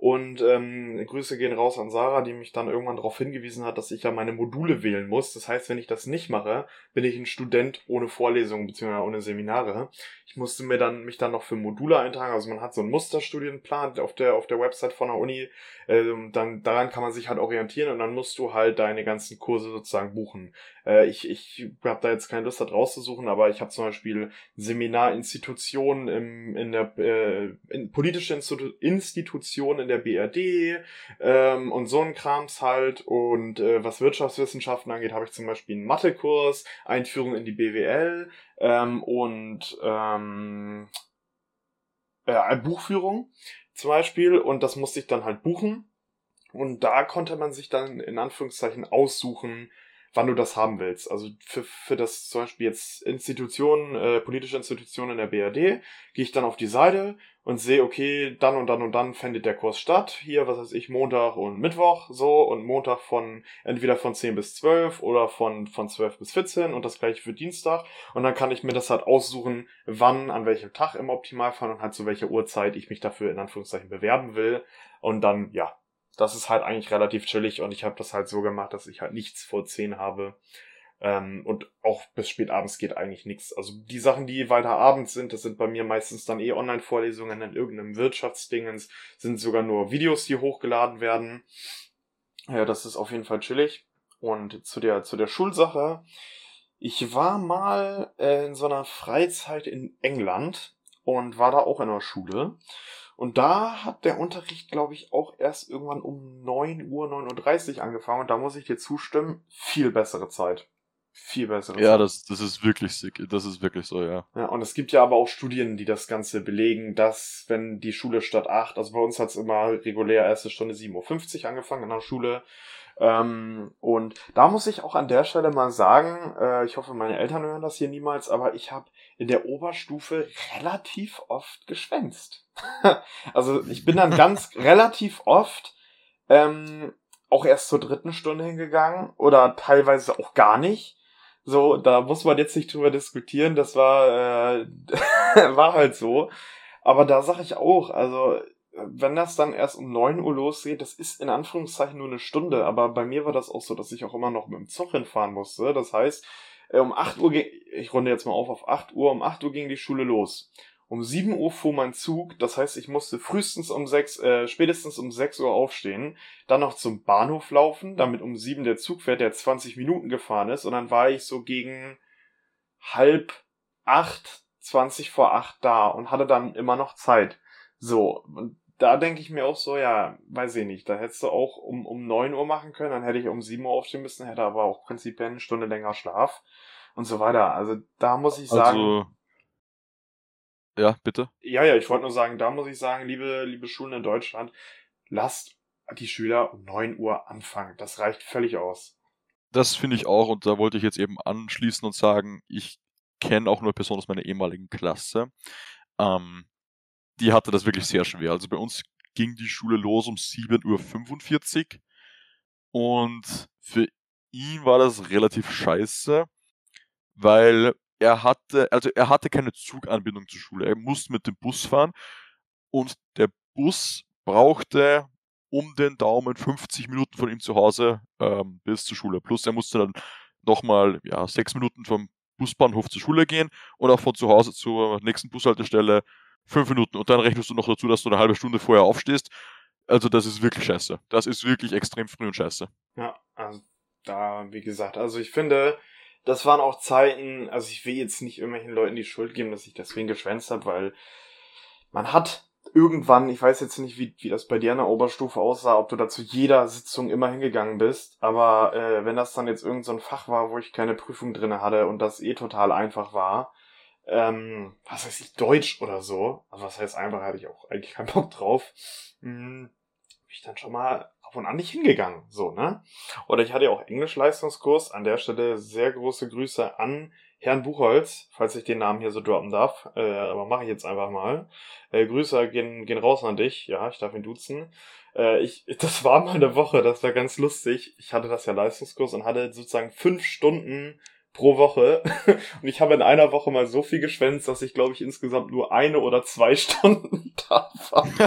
Speaker 1: Und ähm, Grüße gehen raus an Sarah, die mich dann irgendwann darauf hingewiesen hat, dass ich ja meine Module wählen muss. Das heißt, wenn ich das nicht mache, bin ich ein Student ohne Vorlesungen bzw. ohne Seminare. Ich musste mir dann mich dann noch für Module eintragen. Also man hat so einen Musterstudienplan auf der auf der Website von der Uni. Ähm, dann daran kann man sich halt orientieren und dann musst du halt deine ganzen Kurse sozusagen buchen. Äh, ich ich habe da jetzt keine Lust, das rauszusuchen, aber ich habe zum Beispiel Seminarinstitutionen im, in der äh, in politische Institu Institutionen in der BRD ähm, und so ein Krams halt. Und äh, was Wirtschaftswissenschaften angeht, habe ich zum Beispiel einen Mathekurs, Einführung in die BWL ähm, und ähm, äh, Buchführung zum Beispiel. Und das musste ich dann halt buchen. Und da konnte man sich dann in Anführungszeichen aussuchen, wann du das haben willst. Also für, für das zum Beispiel jetzt Institutionen, äh, politische Institutionen in der BRD, gehe ich dann auf die Seite und sehe, okay, dann und dann und dann findet der Kurs statt. Hier, was weiß ich, Montag und Mittwoch so und Montag von entweder von 10 bis 12 oder von, von 12 bis 14 und das gleiche für Dienstag. Und dann kann ich mir das halt aussuchen, wann, an welchem Tag im Optimalfall und halt zu welcher Uhrzeit ich mich dafür in Anführungszeichen bewerben will. Und dann, ja, das ist halt eigentlich relativ chillig und ich habe das halt so gemacht, dass ich halt nichts vor 10 habe. Ähm, und auch bis spät abends geht eigentlich nichts. Also die Sachen, die weiter abends sind, das sind bei mir meistens dann eh Online-Vorlesungen in irgendeinem Wirtschaftsdingens, sind sogar nur Videos, die hochgeladen werden. Ja, das ist auf jeden Fall chillig. Und zu der, zu der Schulsache. Ich war mal äh, in so einer Freizeit in England und war da auch in der Schule. Und da hat der Unterricht, glaube ich, auch erst irgendwann um 9 Uhr, 9.30 Uhr angefangen. Und da muss ich dir zustimmen, viel bessere Zeit. Viel bessere
Speaker 2: Ja,
Speaker 1: Zeit.
Speaker 2: das, das ist wirklich sick. Das ist wirklich so, ja.
Speaker 1: Ja, und es gibt ja aber auch Studien, die das Ganze belegen, dass wenn die Schule statt 8, also bei uns hat es immer regulär erste Stunde 7.50 Uhr angefangen in der Schule. Ähm, und da muss ich auch an der Stelle mal sagen, äh, ich hoffe, meine Eltern hören das hier niemals, aber ich habe in der Oberstufe relativ oft geschwänzt. [laughs] also ich bin dann ganz [laughs] relativ oft ähm, auch erst zur dritten Stunde hingegangen oder teilweise auch gar nicht. So, da muss man jetzt nicht drüber diskutieren, das war, äh, [laughs] war halt so. Aber da sag ich auch, also wenn das dann erst um neun Uhr losgeht, das ist in Anführungszeichen nur eine Stunde, aber bei mir war das auch so, dass ich auch immer noch mit dem Zug hinfahren musste. Das heißt, äh, um acht Uhr, ich runde jetzt mal auf auf acht Uhr, um acht Uhr ging die Schule los. Um sieben Uhr fuhr mein Zug, das heißt, ich musste frühestens um sechs, äh, spätestens um sechs Uhr aufstehen, dann noch zum Bahnhof laufen, damit um sieben der Zug fährt, der 20 Minuten gefahren ist, und dann war ich so gegen halb acht, 20 vor acht da und hatte dann immer noch Zeit. So, und da denke ich mir auch so, ja, weiß ich nicht, da hättest du auch um, um neun Uhr machen können, dann hätte ich um sieben Uhr aufstehen müssen, hätte aber auch prinzipiell eine Stunde länger Schlaf und so weiter. Also da muss ich sagen.
Speaker 2: Also, ja, bitte.
Speaker 1: Ja, ja, ich wollte nur sagen, da muss ich sagen, liebe, liebe Schulen in Deutschland, lasst die Schüler um neun Uhr anfangen. Das reicht völlig aus.
Speaker 2: Das finde ich auch und da wollte ich jetzt eben anschließen und sagen, ich kenne auch nur Personen aus meiner ehemaligen Klasse. Ähm, die hatte das wirklich sehr schwer. Also bei uns ging die Schule los um 7.45 Uhr und für ihn war das relativ scheiße, weil er hatte, also er hatte keine Zuganbindung zur Schule. Er musste mit dem Bus fahren und der Bus brauchte um den Daumen 50 Minuten von ihm zu Hause ähm, bis zur Schule. Plus er musste dann nochmal ja, sechs Minuten vom Busbahnhof zur Schule gehen und auch von zu Hause zur nächsten Bushaltestelle fünf Minuten und dann rechnest du noch dazu, dass du eine halbe Stunde vorher aufstehst. Also das ist wirklich scheiße. Das ist wirklich extrem früh und scheiße.
Speaker 1: Ja, also da, wie gesagt, also ich finde, das waren auch Zeiten, also ich will jetzt nicht irgendwelchen Leuten die Schuld geben, dass ich deswegen geschwänzt habe, weil man hat irgendwann, ich weiß jetzt nicht, wie, wie das bei dir in der Oberstufe aussah, ob du da zu jeder Sitzung immer hingegangen bist, aber äh, wenn das dann jetzt irgendein so Fach war, wo ich keine Prüfung drinne hatte und das eh total einfach war, ähm, was weiß ich, Deutsch oder so, also was heißt einfach, hatte ich auch eigentlich keinen Bock drauf, hm, bin ich dann schon mal ab und an nicht hingegangen, so, ne? Oder ich hatte ja auch Englisch-Leistungskurs, an der Stelle sehr große Grüße an Herrn Buchholz, falls ich den Namen hier so droppen darf, äh, aber mache ich jetzt einfach mal. Äh, Grüße gehen, gehen raus an dich, ja, ich darf ihn duzen. Äh, ich, das war mal eine Woche, das war ganz lustig. Ich hatte das ja Leistungskurs und hatte sozusagen fünf Stunden pro Woche. [laughs] Und ich habe in einer Woche mal so viel geschwänzt, dass ich, glaube ich, insgesamt nur eine oder zwei [laughs] Stunden da war. [laughs]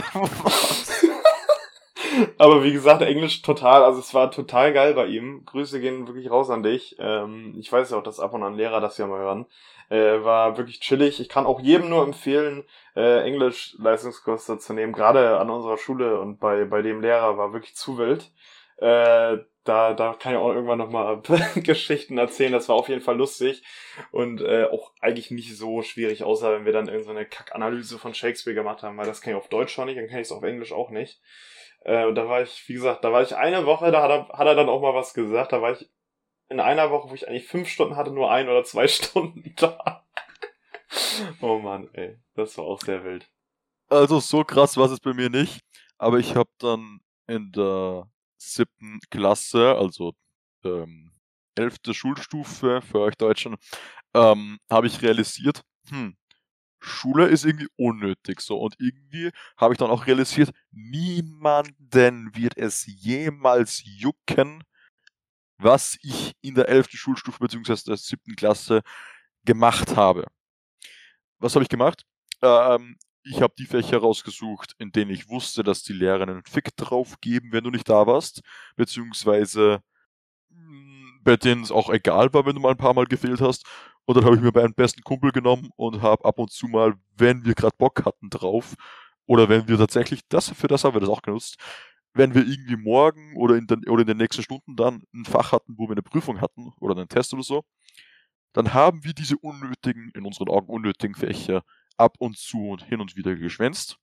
Speaker 1: Aber wie gesagt, Englisch total, also es war total geil bei ihm. Grüße gehen wirklich raus an dich. Ähm, ich weiß ja auch, dass ab und an Lehrer das ja mal hören. Äh, war wirklich chillig. Ich kann auch jedem nur empfehlen, äh, Englisch-Leistungskurse zu nehmen. Gerade an unserer Schule und bei, bei dem Lehrer war wirklich zu wild. Äh, da, da kann ich auch irgendwann nochmal [laughs] Geschichten erzählen. Das war auf jeden Fall lustig und äh, auch eigentlich nicht so schwierig, außer wenn wir dann irgendeine Kackanalyse von Shakespeare gemacht haben, weil das kann ich auf Deutsch schon nicht, dann kann ich es auf Englisch auch nicht. Äh, und da war ich, wie gesagt, da war ich eine Woche, da hat er, hat er dann auch mal was gesagt. Da war ich in einer Woche, wo ich eigentlich fünf Stunden hatte, nur ein oder zwei [laughs] Stunden da. oh Mann, ey, das war auch sehr wild.
Speaker 2: Also so krass war es bei mir nicht, aber ich habe dann in der siebten Klasse, also ähm, elfte Schulstufe für euch Deutschen, ähm, habe ich realisiert, hm, Schule ist irgendwie unnötig so. Und irgendwie habe ich dann auch realisiert, niemanden wird es jemals jucken, was ich in der 11. Schulstufe bzw. der 7. Klasse gemacht habe. Was habe ich gemacht? Ähm, ich habe die Fächer rausgesucht, in denen ich wusste, dass die Lehrer einen Fick drauf geben, wenn du nicht da warst, beziehungsweise mm, bei denen es auch egal war, wenn du mal ein paar Mal gefehlt hast. Und dann habe ich mir meinen besten Kumpel genommen und habe ab und zu mal, wenn wir gerade Bock hatten drauf, oder wenn wir tatsächlich, das, für das haben wir das auch genutzt, wenn wir irgendwie morgen oder in, den, oder in den nächsten Stunden dann ein Fach hatten, wo wir eine Prüfung hatten oder einen Test oder so, dann haben wir diese unnötigen, in unseren Augen unnötigen Fächer ab und zu und hin und wieder geschwänzt,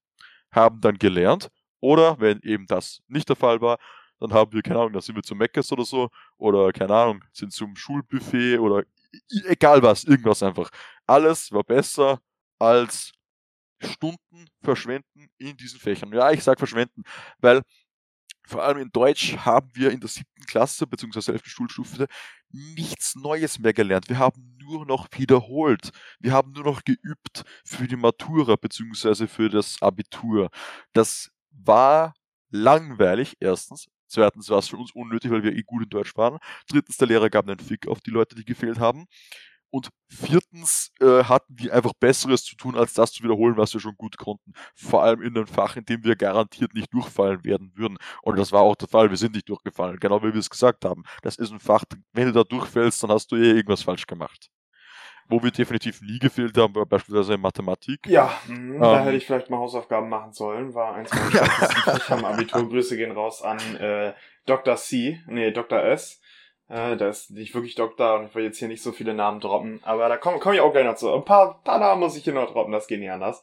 Speaker 2: haben dann gelernt oder wenn eben das nicht der Fall war, dann haben wir, keine Ahnung, dann sind wir zum Meckes oder so oder keine Ahnung, sind zum Schulbuffet oder egal was, irgendwas einfach. Alles war besser als Stunden verschwenden in diesen Fächern. Ja, ich sage verschwenden, weil vor allem in Deutsch haben wir in der siebten Klasse bzw. elften Schulstufe nichts Neues mehr gelernt. Wir haben nur noch wiederholt. Wir haben nur noch geübt für die Matura bzw. für das Abitur. Das war langweilig, erstens. Zweitens war es für uns unnötig, weil wir eh gut in Deutsch waren. Drittens, der Lehrer gab einen Fick auf die Leute, die gefehlt haben. Und viertens äh, hatten wir einfach Besseres zu tun, als das zu wiederholen, was wir schon gut konnten. Vor allem in einem Fach, in dem wir garantiert nicht durchfallen werden würden. Und das war auch der Fall, wir sind nicht durchgefallen, genau wie wir es gesagt haben. Das ist ein Fach, wenn du da durchfällst, dann hast du eh irgendwas falsch gemacht. Wo wir definitiv nie gefehlt haben, war beispielsweise in Mathematik.
Speaker 1: Ja, ähm, da hätte ich vielleicht mal Hausaufgaben machen sollen. War eins meiner Fächer am Abitur. Grüße gehen raus an äh, Dr. C, nee, Dr. S. Äh, da ist nicht wirklich Doktor und ich will jetzt hier nicht so viele Namen droppen, aber da komme komm ich auch gleich noch zu. Ein paar, paar Namen muss ich hier noch droppen, das geht nicht anders.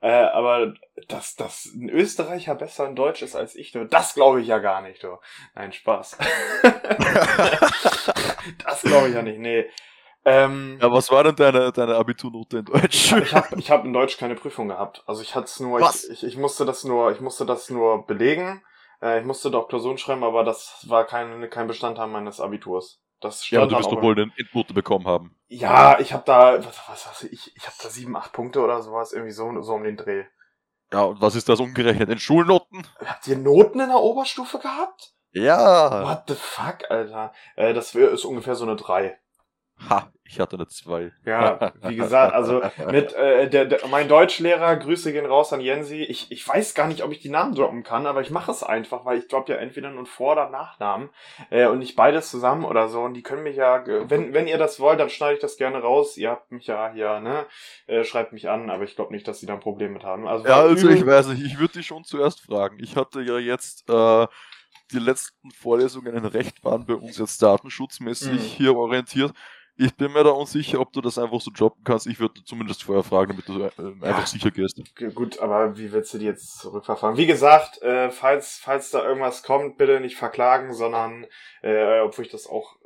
Speaker 1: Äh, aber dass, dass ein Österreicher besser in Deutsch ist als ich, du, das glaube ich ja gar nicht, du. Nein, Spaß. [laughs] das glaube ich ja nicht, nee.
Speaker 2: Ähm, ja, was war denn deine, deine Abiturnote in Deutsch?
Speaker 1: Ich habe ich hab in Deutsch keine Prüfung gehabt. Also ich hatte es nur, ich, ich, ich, musste das nur, ich musste das nur belegen. Äh, ich musste doch Klausuren schreiben, aber das war kein, kein Bestandteil meines Abiturs. Das
Speaker 2: ja, aber du wirst doch wohl eine Endnote bekommen haben.
Speaker 1: Ja, ich habe da, was, was was ich, ich habe da sieben, acht Punkte oder sowas, irgendwie so, so um den Dreh.
Speaker 2: Ja, und was ist das umgerechnet? In Schulnoten?
Speaker 1: Habt ihr Noten in der Oberstufe gehabt?
Speaker 2: Ja.
Speaker 1: What the fuck, Alter? Äh, das ist ungefähr so eine drei.
Speaker 2: Ha, ich hatte eine 2.
Speaker 1: Ja, [laughs] wie gesagt, also mit äh, der, der, mein Deutschlehrer, Grüße gehen raus an Jensi. Ich, ich weiß gar nicht, ob ich die Namen droppen kann, aber ich mache es einfach, weil ich droppe ja entweder nur Vor- oder Nachnamen äh, und nicht beides zusammen oder so. Und die können mich ja, wenn, wenn ihr das wollt, dann schneide ich das gerne raus. Ihr habt mich ja hier, ne? Äh, schreibt mich an, aber ich glaube nicht, dass sie da ein Problem mit haben.
Speaker 2: Also, ja, also ich weiß nicht, ich würde dich schon zuerst fragen. Ich hatte ja jetzt äh, die letzten Vorlesungen in Recht waren bei uns jetzt datenschutzmäßig mhm. hier orientiert. Ich bin mir da unsicher, ob du das einfach so droppen kannst. Ich würde zumindest vorher fragen, damit du äh, einfach ja, sicher gehst.
Speaker 1: Gut, aber wie willst du die jetzt zurückverfahren? Wie gesagt, äh, falls, falls da irgendwas kommt, bitte nicht verklagen, sondern, äh, obwohl ich das auch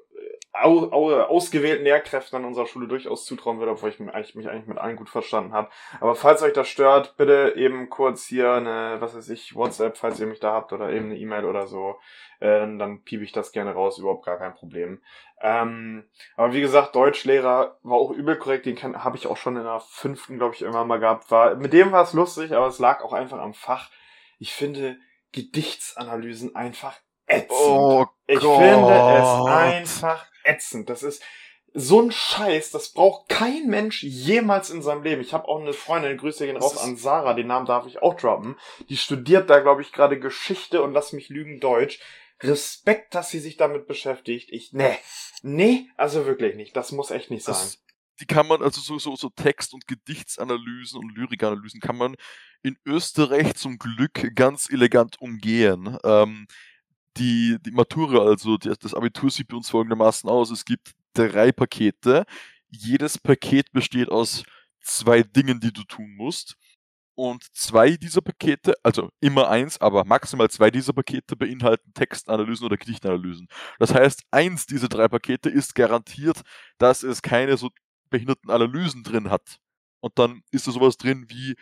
Speaker 1: au, au, ausgewählten Lehrkräften an unserer Schule durchaus zutrauen würde, obwohl ich mich eigentlich, mich eigentlich mit allen gut verstanden habe. Aber falls euch das stört, bitte eben kurz hier eine, was weiß ich, WhatsApp, falls ihr mich da habt, oder eben eine E-Mail oder so, äh, dann piep ich das gerne raus, überhaupt gar kein Problem. Ähm, aber wie gesagt, Deutschlehrer war auch übel korrekt, den habe ich auch schon in der fünften, glaube ich, irgendwann mal gehabt. War, mit dem war es lustig, aber es lag auch einfach am Fach. Ich finde Gedichtsanalysen einfach ätzend. Oh ich Gott. finde es einfach ätzend. Das ist so ein Scheiß, das braucht kein Mensch jemals in seinem Leben. Ich habe auch eine Freundin, Grüße gehen raus an Sarah, den Namen darf ich auch droppen. Die studiert da, glaube ich, gerade Geschichte und lass mich lügen Deutsch. Respekt, dass sie sich damit beschäftigt. Ich, nee, nee, also wirklich nicht. Das muss echt nicht sein. Das,
Speaker 2: die kann man, also so, so, so Text- und Gedichtsanalysen und Lyrikanalysen kann man in Österreich zum Glück ganz elegant umgehen. Ähm, die, die Matura, also die, das Abitur sieht bei uns folgendermaßen aus. Es gibt drei Pakete. Jedes Paket besteht aus zwei Dingen, die du tun musst. Und zwei dieser Pakete, also immer eins, aber maximal zwei dieser Pakete beinhalten Textanalysen oder Gedichtanalysen. Das heißt, eins dieser drei Pakete ist garantiert, dass es keine so behinderten Analysen drin hat. Und dann ist da sowas drin wie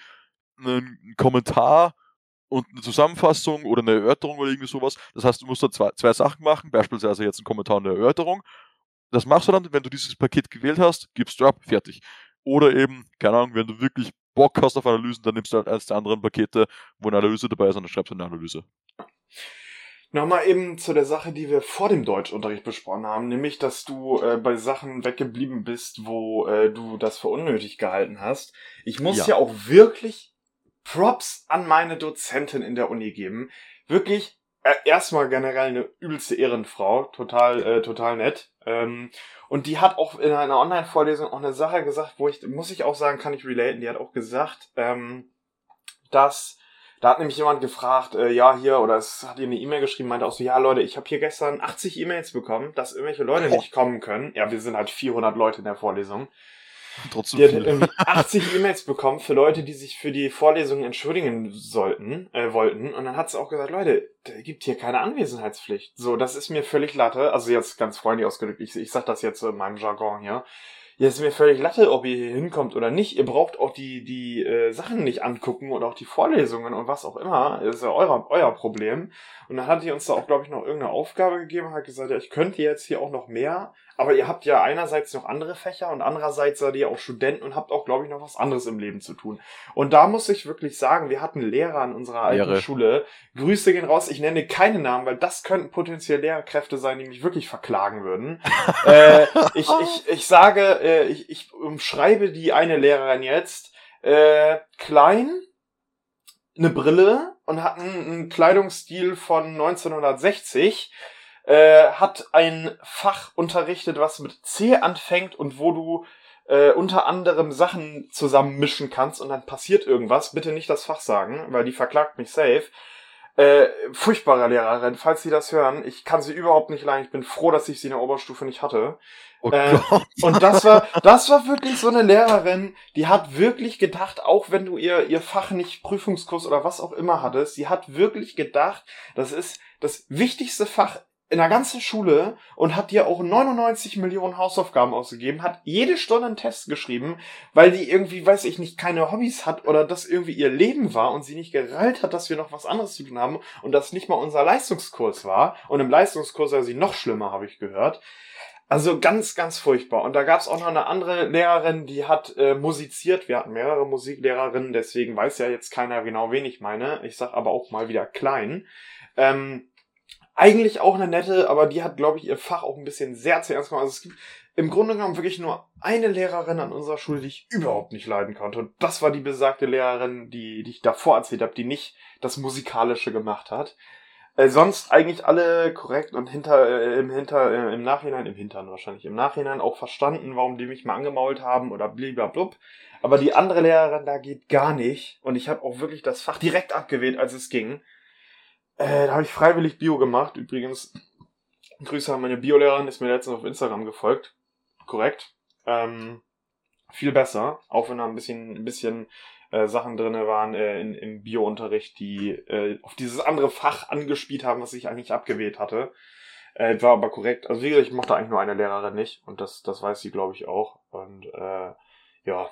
Speaker 2: ein Kommentar und eine Zusammenfassung oder eine Erörterung oder irgendwie sowas. Das heißt, du musst da zwei, zwei Sachen machen, beispielsweise jetzt ein Kommentar und eine Erörterung. Das machst du dann, wenn du dieses Paket gewählt hast, gibst du ab, fertig. Oder eben, keine Ahnung, wenn du wirklich Bock hast auf Analysen, dann nimmst du halt eines der anderen Pakete, wo eine Analyse dabei ist und dann schreibst du eine Analyse.
Speaker 1: Nochmal eben zu der Sache, die wir vor dem Deutschunterricht besprochen haben, nämlich, dass du äh, bei Sachen weggeblieben bist, wo äh, du das für unnötig gehalten hast. Ich muss ja, ja auch wirklich Props an meine Dozentin in der Uni geben. Wirklich äh, erstmal generell eine übelste Ehrenfrau, total, äh, total nett. Ähm, und die hat auch in einer Online-Vorlesung auch eine Sache gesagt, wo ich, muss ich auch sagen, kann ich relaten, die hat auch gesagt, ähm, dass da hat nämlich jemand gefragt, äh, ja, hier, oder es hat ihr eine E-Mail geschrieben, meinte auch so, ja, Leute, ich habe hier gestern 80 E-Mails bekommen, dass irgendwelche Leute nicht kommen können. Ja, wir sind halt 400 Leute in der Vorlesung. Trotzdem die hat irgendwie 80 E-Mails bekommen für Leute, die sich für die Vorlesungen entschuldigen sollten, äh, wollten. Und dann hat sie auch gesagt, Leute, der gibt hier keine Anwesenheitspflicht. So, das ist mir völlig Latte. Also jetzt ganz freundlich ausgedrückt, ich, ich sag das jetzt in meinem Jargon hier. Jetzt ist mir völlig Latte, ob ihr hier hinkommt oder nicht. Ihr braucht auch die, die äh, Sachen nicht angucken und auch die Vorlesungen und was auch immer. Das ist ja euer, euer Problem. Und dann hat die uns da auch, glaube ich, noch irgendeine Aufgabe gegeben und hat gesagt, ja, ich könnte jetzt hier auch noch mehr aber ihr habt ja einerseits noch andere Fächer und andererseits seid ihr auch Studenten und habt auch, glaube ich, noch was anderes im Leben zu tun. Und da muss ich wirklich sagen, wir hatten Lehrer an unserer alten Lehre. Schule. Grüße gehen raus. Ich nenne keine Namen, weil das könnten potenziell Lehrkräfte sein, die mich wirklich verklagen würden. [laughs] äh, ich, ich, ich sage, äh, ich, ich umschreibe die eine Lehrerin jetzt. Äh, klein, eine Brille und hat einen, einen Kleidungsstil von 1960 äh, hat ein Fach unterrichtet, was mit C anfängt und wo du äh, unter anderem Sachen zusammenmischen kannst und dann passiert irgendwas. Bitte nicht das Fach sagen, weil die verklagt mich safe. Äh, furchtbare Lehrerin, falls Sie das hören. Ich kann sie überhaupt nicht leiden. Ich bin froh, dass ich sie in der Oberstufe nicht hatte. Oh äh, und das war, das war wirklich so eine Lehrerin, die hat wirklich gedacht, auch wenn du ihr, ihr Fach nicht Prüfungskurs oder was auch immer hattest, sie hat wirklich gedacht, das ist das wichtigste Fach in der ganzen Schule und hat dir auch 99 Millionen Hausaufgaben ausgegeben, hat jede Stunde einen Test geschrieben, weil die irgendwie, weiß ich nicht, keine Hobbys hat oder das irgendwie ihr Leben war und sie nicht gerallt hat, dass wir noch was anderes zu tun haben und das nicht mal unser Leistungskurs war. Und im Leistungskurs war sie noch schlimmer, habe ich gehört. Also ganz, ganz furchtbar. Und da gab es auch noch eine andere Lehrerin, die hat äh, musiziert. Wir hatten mehrere Musiklehrerinnen, deswegen weiß ja jetzt keiner genau, wen ich meine. Ich sag aber auch mal wieder klein. Ähm, eigentlich auch eine nette, aber die hat, glaube ich, ihr Fach auch ein bisschen sehr zu ernst genommen. Also es gibt im Grunde genommen wirklich nur eine Lehrerin an unserer Schule, die ich überhaupt nicht leiden konnte. Und das war die besagte Lehrerin, die, die ich davor erzählt habe, die nicht das Musikalische gemacht hat. Äh, sonst eigentlich alle korrekt und hinter, äh, im hinter, äh, im Nachhinein, im Hintern wahrscheinlich, im Nachhinein auch verstanden, warum die mich mal angemault haben oder bliblablub. Aber die andere Lehrerin da geht gar nicht. Und ich habe auch wirklich das Fach direkt abgewählt, als es ging. Äh, da habe ich freiwillig Bio gemacht. Übrigens, Grüße an meine Biolehrerin, ist mir letztens auf Instagram gefolgt. Korrekt. Ähm, viel besser, auch wenn da ein bisschen, ein bisschen äh, Sachen drinne waren äh, in, im Bio-Unterricht, die äh, auf dieses andere Fach angespielt haben, was ich eigentlich abgewählt hatte. Äh, war aber korrekt. Also wie gesagt, ich mochte eigentlich nur eine Lehrerin nicht und das, das weiß sie, glaube ich, auch. Und äh, ja,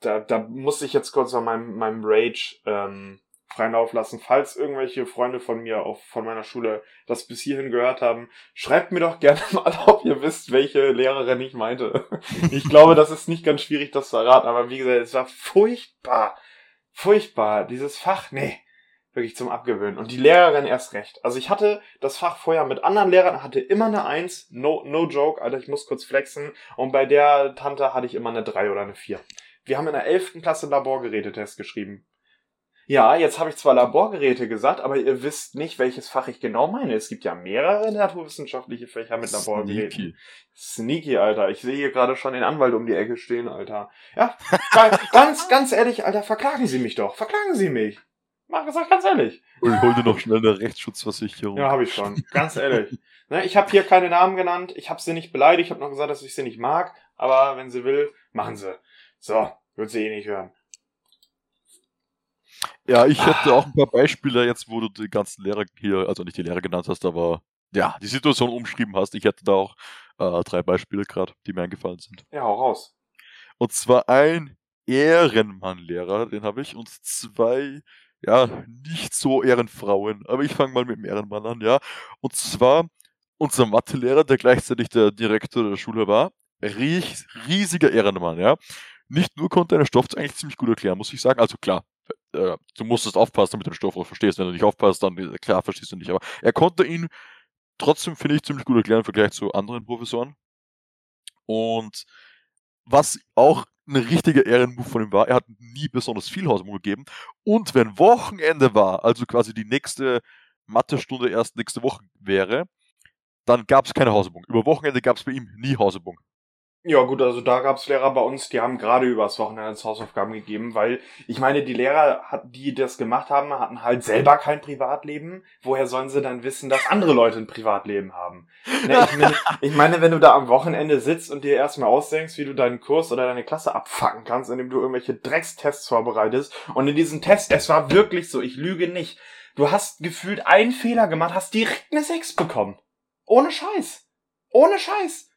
Speaker 1: da, da muss ich jetzt kurz an meinem, meinem Rage ähm, freien Lauf lassen. Falls irgendwelche Freunde von mir auf, von meiner Schule das bis hierhin gehört haben, schreibt mir doch gerne [laughs] mal, ob ihr wisst, welche Lehrerin ich meinte. [laughs] Ich glaube, das ist nicht ganz schwierig, das zu erraten, aber wie gesagt, es war furchtbar. Furchtbar. Dieses Fach, nee. Wirklich zum Abgewöhnen. Und die Lehrerin erst recht. Also ich hatte das Fach vorher mit anderen Lehrern, hatte immer eine Eins. No, no joke, Alter, ich muss kurz flexen. Und bei der Tante hatte ich immer eine Drei oder eine Vier. Wir haben in der elften Klasse Laborgerätetest geschrieben. Ja, jetzt habe ich zwar Laborgeräte gesagt, aber ihr wisst nicht, welches Fach ich genau meine. Es gibt ja mehrere naturwissenschaftliche Fächer mit Laborgeräten. Sneaky. Sneaky, Alter. Ich sehe hier gerade schon den Anwalt um die Ecke stehen, Alter. Ja, [laughs] ganz, ganz ehrlich, Alter, verklagen Sie mich doch. Verklagen Sie mich. Mach gesagt, ganz ehrlich.
Speaker 2: Und hol dir noch schnell eine Rechtsschutzversicherung.
Speaker 1: Ja, habe ich schon. Ganz ehrlich. ne, ich habe hier keine Namen genannt. Ich habe sie nicht beleidigt. Ich habe noch gesagt, dass ich sie nicht mag. Aber wenn sie will, machen sie. So, wird sie eh nicht hören.
Speaker 2: Ja, ich hätte auch ein paar Beispiele jetzt, wo du die ganzen Lehrer hier, also nicht die Lehrer genannt hast, aber ja, die Situation umschrieben hast. Ich hätte da auch äh, drei Beispiele gerade, die mir eingefallen sind.
Speaker 1: Ja, hau raus.
Speaker 2: Und zwar ein Ehrenmann-Lehrer, den habe ich, und zwei, ja, nicht so Ehrenfrauen. Aber ich fange mal mit dem Ehrenmann an, ja. Und zwar unser Mathelehrer, der gleichzeitig der Direktor der Schule war, ries riesiger Ehrenmann, ja. Nicht nur konnte er den Stoff eigentlich ziemlich gut erklären, muss ich sagen. Also klar, äh, du musstest aufpassen, damit du den Stoff auch verstehst. Wenn du nicht aufpasst, dann äh, klar verstehst du nicht. Aber er konnte ihn trotzdem, finde ich, ziemlich gut erklären im Vergleich zu anderen Professoren. Und was auch ein richtiger Ehrenmove von ihm war, er hat nie besonders viel Hausübung gegeben. Und wenn Wochenende war, also quasi die nächste Mathestunde erst nächste Woche wäre, dann gab es keine Hausübung. Über Wochenende gab es bei ihm nie Hausübung.
Speaker 1: Ja gut, also da gab's Lehrer bei uns, die haben gerade übers Wochenende Hausaufgaben gegeben, weil ich meine, die Lehrer, die das gemacht haben, hatten halt selber kein Privatleben. Woher sollen sie dann wissen, dass andere Leute ein Privatleben haben? Ne, ich, meine, [laughs] ich meine, wenn du da am Wochenende sitzt und dir erstmal ausdenkst, wie du deinen Kurs oder deine Klasse abfacken kannst, indem du irgendwelche Dreckstests vorbereitest und in diesem Test, es war wirklich so, ich lüge nicht, du hast gefühlt einen Fehler gemacht, hast direkt eine 6 bekommen. Ohne Scheiß. Ohne Scheiß.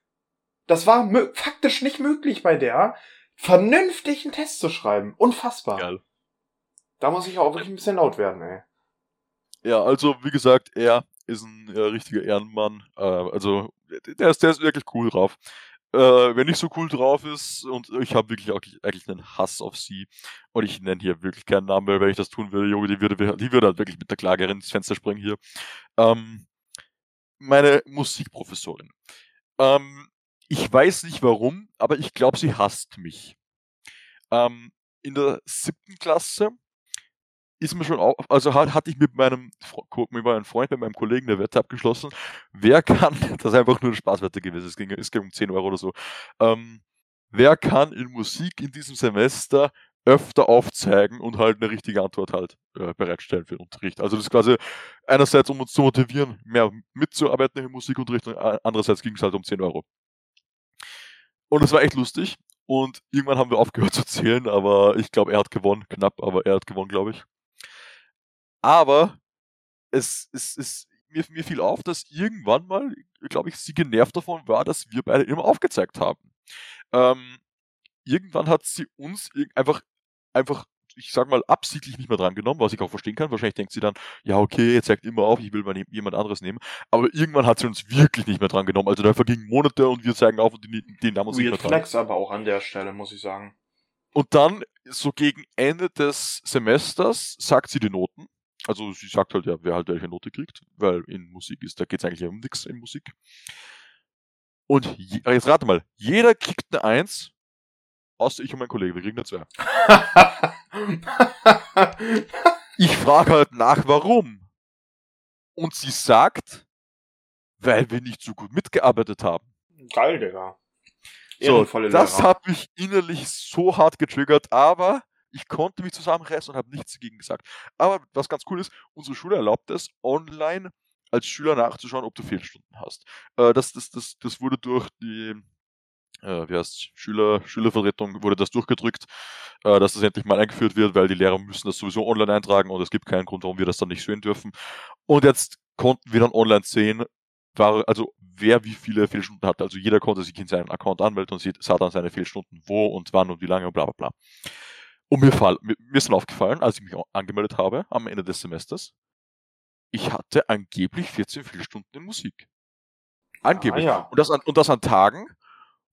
Speaker 1: Das war faktisch nicht möglich bei der, vernünftig einen Test zu schreiben. Unfassbar. Geil. Da muss ich auch wirklich ein bisschen laut werden, ey.
Speaker 2: Ja, also wie gesagt, er ist ein äh, richtiger Ehrenmann. Äh, also der ist, der ist wirklich cool drauf. Äh, wenn nicht so cool drauf ist und ich habe wirklich auch eigentlich einen Hass auf sie und ich nenne hier wirklich keinen Namen, weil wenn ich das tun würde, Junge, die würde, die würde halt wirklich mit der Klagerin ins Fenster springen hier. Ähm, meine Musikprofessorin. Ähm, ich weiß nicht warum, aber ich glaube, sie hasst mich. Ähm, in der siebten Klasse ist mir schon auch, also hat, hatte ich mit meinem, mit meinem Freund, mit meinem Kollegen eine Wette abgeschlossen, wer kann, [laughs] das ist einfach nur eine Spaßwette gewesen, es ging, es ging um 10 Euro oder so, ähm, wer kann in Musik in diesem Semester öfter aufzeigen und halt eine richtige Antwort halt äh, bereitstellen für den Unterricht. Also das ist quasi einerseits, um uns zu motivieren, mehr mitzuarbeiten im Musikunterricht und andererseits ging es halt um 10 Euro. Und es war echt lustig. Und irgendwann haben wir aufgehört zu zählen, aber ich glaube, er hat gewonnen. Knapp, aber er hat gewonnen, glaube ich. Aber es, es, es mir, mir fiel auf, dass irgendwann mal, glaube ich, sie genervt davon war, dass wir beide immer aufgezeigt haben. Ähm, irgendwann hat sie uns einfach, einfach ich sag mal, absichtlich nicht mehr dran genommen, was ich auch verstehen kann. Wahrscheinlich denkt sie dann, ja, okay, jetzt zeigt immer auf, ich will mal jemand anderes nehmen. Aber irgendwann hat sie uns wirklich nicht mehr dran genommen. Also da vergingen Monate und wir zeigen auf und die, die nahmen uns
Speaker 1: nicht mehr dran. Flex aber auch an der Stelle, muss ich sagen.
Speaker 2: Und dann, so gegen Ende des Semesters, sagt sie die Noten. Also sie sagt halt, ja, wer halt welche Note kriegt, weil in Musik ist, da geht es eigentlich um nichts in Musik. Und je, jetzt rate mal, jeder kriegt eine Eins, außer ich und mein Kollege, wir kriegen eine Zwei. [laughs] [laughs] ich frage halt nach, warum. Und sie sagt, weil wir nicht so gut mitgearbeitet haben.
Speaker 1: Geil, Digga.
Speaker 2: So, das hat mich innerlich so hart getriggert, aber ich konnte mich zusammenreißen und habe nichts dagegen gesagt. Aber was ganz cool ist, unsere Schule erlaubt es, online als Schüler nachzuschauen, ob du Fehlstunden hast. Äh, das, das, das, das wurde durch die äh, wie heißt Schüler, Schülervertretung wurde das durchgedrückt, äh, dass das endlich mal eingeführt wird, weil die Lehrer müssen das sowieso online eintragen und es gibt keinen Grund, warum wir das dann nicht sehen dürfen. Und jetzt konnten wir dann online sehen, war, also wer wie viele Fehlstunden hatte. Also jeder konnte sich in seinen Account anmelden und sieht, sah dann seine Fehlstunden wo und wann und wie lange und bla bla bla. Und mir, fall, mir, mir ist dann aufgefallen, als ich mich angemeldet habe am Ende des Semesters, ich hatte angeblich 14 Fehlstunden in Musik. Angeblich. Ah, ja. und, das an, und das an Tagen,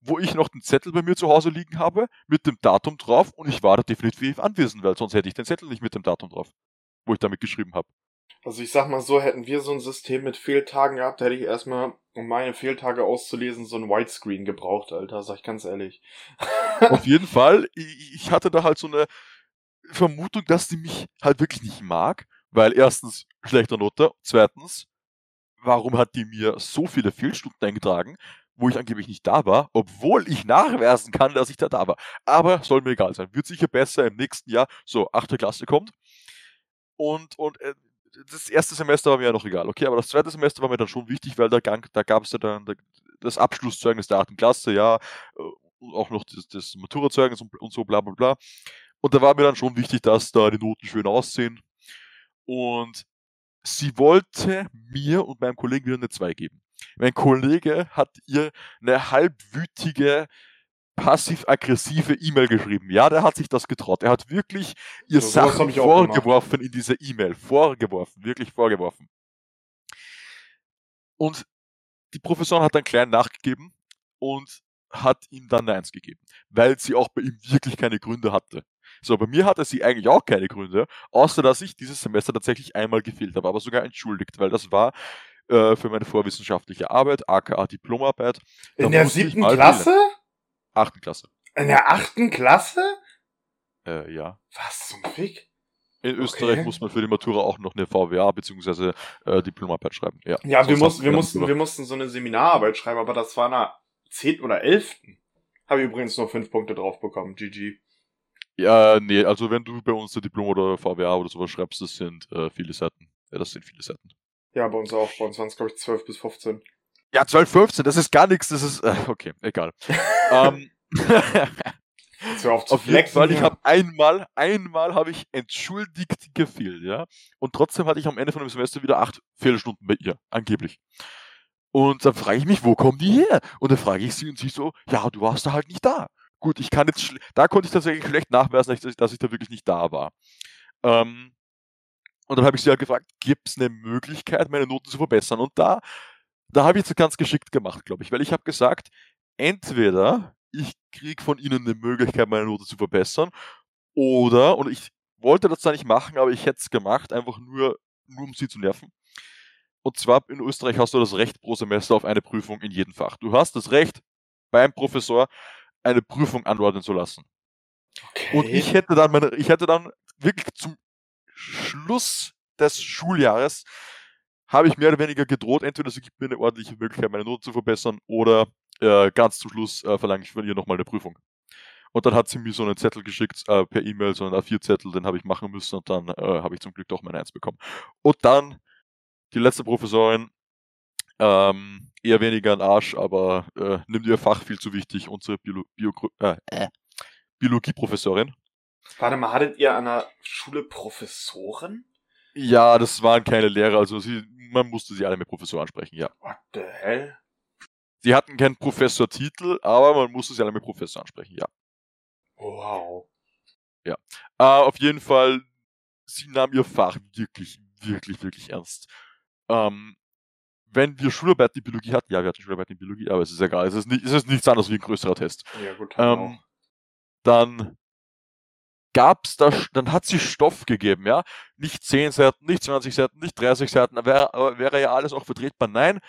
Speaker 2: wo ich noch den Zettel bei mir zu Hause liegen habe, mit dem Datum drauf und ich war da definitiv anwesend, weil sonst hätte ich den Zettel nicht mit dem Datum drauf, wo ich damit geschrieben habe.
Speaker 1: Also ich sag mal so, hätten wir so ein System mit Fehltagen gehabt, hätte ich erstmal, um meine Fehltage auszulesen, so ein Widescreen gebraucht, Alter, sag ich ganz ehrlich. [laughs]
Speaker 2: Auf jeden Fall, ich hatte da halt so eine Vermutung, dass die mich halt wirklich nicht mag, weil erstens schlechter Note, zweitens, warum hat die mir so viele Fehlstunden eingetragen, wo ich angeblich nicht da war, obwohl ich nachweisen kann, dass ich da da war. Aber soll mir egal sein. Wird sicher besser im nächsten Jahr, so achte Klasse kommt. Und, und äh, das erste Semester war mir ja noch egal, okay, aber das zweite Semester war mir dann schon wichtig, weil da, da gab es ja dann das Abschlusszeugnis der achten Klasse, ja, äh, auch noch das, das Maturazeugnis und, und so, bla bla bla. Und da war mir dann schon wichtig, dass da die Noten schön aussehen. Und sie wollte mir und meinem Kollegen wieder eine 2 geben. Mein Kollege hat ihr eine halbwütige passiv-aggressive E-Mail geschrieben. Ja, der hat sich das getraut. Er hat wirklich ihr so, Sachen vorgeworfen in diese E-Mail. Vorgeworfen, wirklich vorgeworfen. Und die Professorin hat dann klein nachgegeben und hat ihm dann eine Eins gegeben, weil sie auch bei ihm wirklich keine Gründe hatte. So, bei mir hatte sie eigentlich auch keine Gründe, außer dass ich dieses Semester tatsächlich einmal gefehlt habe, aber sogar entschuldigt, weil das war äh, für meine vorwissenschaftliche Arbeit, aka Diplomarbeit.
Speaker 1: In der siebten Klasse? Wählen.
Speaker 2: Achten Klasse.
Speaker 1: In der achten Klasse?
Speaker 2: Äh, ja.
Speaker 1: Was zum Fick?
Speaker 2: In Österreich okay. muss man für die Matura auch noch eine VWA bzw. Äh, Diplomarbeit schreiben. Ja,
Speaker 1: ja wir, mussten, wir, mussten, wir mussten so eine Seminararbeit schreiben, aber das war in der 10. oder 11. Habe ich übrigens nur fünf Punkte drauf bekommen. GG.
Speaker 2: Ja, nee, also wenn du bei uns ein Diplom oder VWA oder sowas schreibst, das sind äh, viele Seiten. Ja, das sind viele Seiten.
Speaker 1: Ja, bei uns auch. Bei uns waren es, glaube ich, 12 bis 15.
Speaker 2: Ja, 12, 15, das ist gar nichts, das ist. Äh, okay, egal. [laughs] ähm, auf, auf jeden Fall, ich habe einmal, einmal habe ich entschuldigt gefehlt, ja. Und trotzdem hatte ich am Ende von dem Semester wieder acht Fehlstunden bei ihr, angeblich. Und dann frage ich mich, wo kommen die her? Und dann frage ich sie und sie so, ja, du warst da halt nicht da. Gut, ich kann jetzt, da konnte ich tatsächlich schlecht nachweisen, dass ich, dass ich da wirklich nicht da war. Ähm, und dann habe ich sie halt gefragt, gibt es eine Möglichkeit, meine Noten zu verbessern? Und da da habe ich es ganz geschickt gemacht, glaube ich, weil ich habe gesagt, entweder ich kriege von ihnen eine Möglichkeit, meine Note zu verbessern, oder, und ich wollte das zwar nicht machen, aber ich hätte es gemacht, einfach nur, nur um sie zu nerven. Und zwar in Österreich hast du das Recht pro Semester auf eine Prüfung in jedem Fach. Du hast das Recht, beim Professor eine Prüfung anordnen zu lassen. Okay. Und ich hätte dann meine, ich hätte dann wirklich zum Schluss des Schuljahres habe ich mehr oder weniger gedroht, entweder sie gibt mir eine ordentliche Möglichkeit, meine Noten zu verbessern, oder äh, ganz zum Schluss äh, verlange ich von ihr nochmal eine Prüfung. Und dann hat sie mir so einen Zettel geschickt äh, per E-Mail, so einen A4-Zettel, den habe ich machen müssen und dann äh, habe ich zum Glück doch meine Eins bekommen. Und dann die letzte Professorin, ähm, eher weniger ein Arsch, aber äh, nimmt ihr Fach viel zu wichtig, unsere Bio Bio äh, Biologieprofessorin.
Speaker 1: Warte mal, hattet ihr an der Schule Professoren?
Speaker 2: Ja, das waren keine Lehrer, also sie, man musste sie alle mit Professor ansprechen, ja.
Speaker 1: What the hell?
Speaker 2: Sie hatten keinen Professortitel, aber man musste sie alle mit Professor ansprechen, ja.
Speaker 1: Wow.
Speaker 2: Ja. Äh, auf jeden Fall, sie nahm ihr Fach wirklich, wirklich, wirklich ernst. Ähm, wenn wir Schularbeit in Biologie hatten, ja, wir hatten Schularbeit in Biologie, aber es ist egal, es ist, nicht, es ist nichts anderes wie ein größerer Test.
Speaker 1: Ja, gut.
Speaker 2: Ähm, dann gab's da, dann hat sie Stoff gegeben, ja. Nicht 10 Seiten, nicht 20 Seiten, nicht 30 Seiten, wäre, wäre ja alles auch vertretbar. Nein,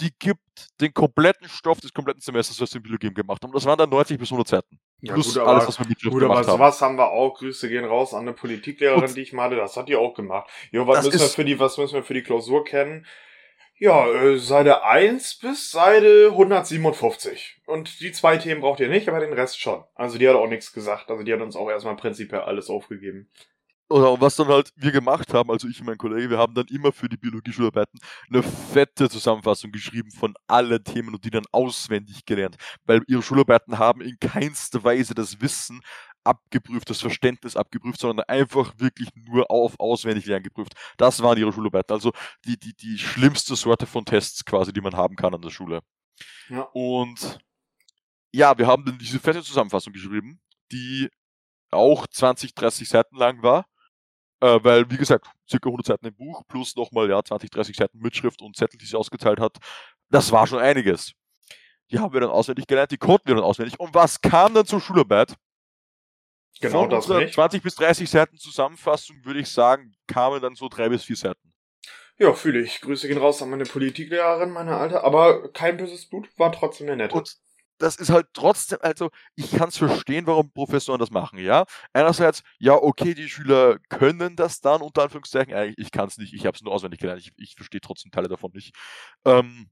Speaker 2: die gibt den kompletten Stoff des kompletten Semesters, was wir in Biologie gemacht haben. Das waren dann 90 bis 100 Seiten.
Speaker 1: Ja, Plus gut, aber, alles, was wir mit gut, aber sowas haben. haben wir auch. Grüße gehen raus an eine Politiklehrerin, Und die ich mal hatte. Das hat die auch gemacht. Jo, was müssen wir für die, was müssen wir für die Klausur kennen? Ja, äh, Seite 1 bis Seite 157. Und die zwei Themen braucht ihr nicht, aber den Rest schon. Also die hat auch nichts gesagt. Also die hat uns auch erstmal prinzipiell alles aufgegeben.
Speaker 2: Oder und was dann halt wir gemacht haben, also ich und mein Kollege, wir haben dann immer für die Biologie-Schularbeiten eine fette Zusammenfassung geschrieben von allen Themen und die dann auswendig gelernt. Weil ihre Schularbeiten haben in keinster Weise das Wissen abgeprüft, das Verständnis abgeprüft, sondern einfach wirklich nur auf auswendig lernen geprüft. Das waren ihre Schularbeiten. Also die, die, die schlimmste Sorte von Tests quasi, die man haben kann an der Schule. Ja. Und ja, wir haben dann diese fette Zusammenfassung geschrieben, die auch 20, 30 Seiten lang war. Äh, weil, wie gesagt, circa 100 Seiten im Buch plus nochmal ja, 20, 30 Seiten Mitschrift und Zettel, die sie ausgeteilt hat. Das war schon einiges. Die haben wir dann auswendig gelernt, die konnten wir dann auswendig. Und was kam dann zur Schularbeit?
Speaker 1: Genau Von das nicht.
Speaker 2: 20 bis 30 Seiten Zusammenfassung, würde ich sagen, kamen dann so drei bis vier Seiten.
Speaker 1: Ja, fühle ich. Grüße gehen raus an meine Politiklehrerin, meine alte. Aber kein böses Blut, war trotzdem eine nette.
Speaker 2: Und das ist halt trotzdem, also ich kann es verstehen, warum Professoren das machen, ja. Einerseits, ja, okay, die Schüler können das dann, unter Anführungszeichen, eigentlich, ich kann es nicht, ich habe es nur auswendig gelernt, ich, ich verstehe trotzdem Teile davon nicht. Ähm,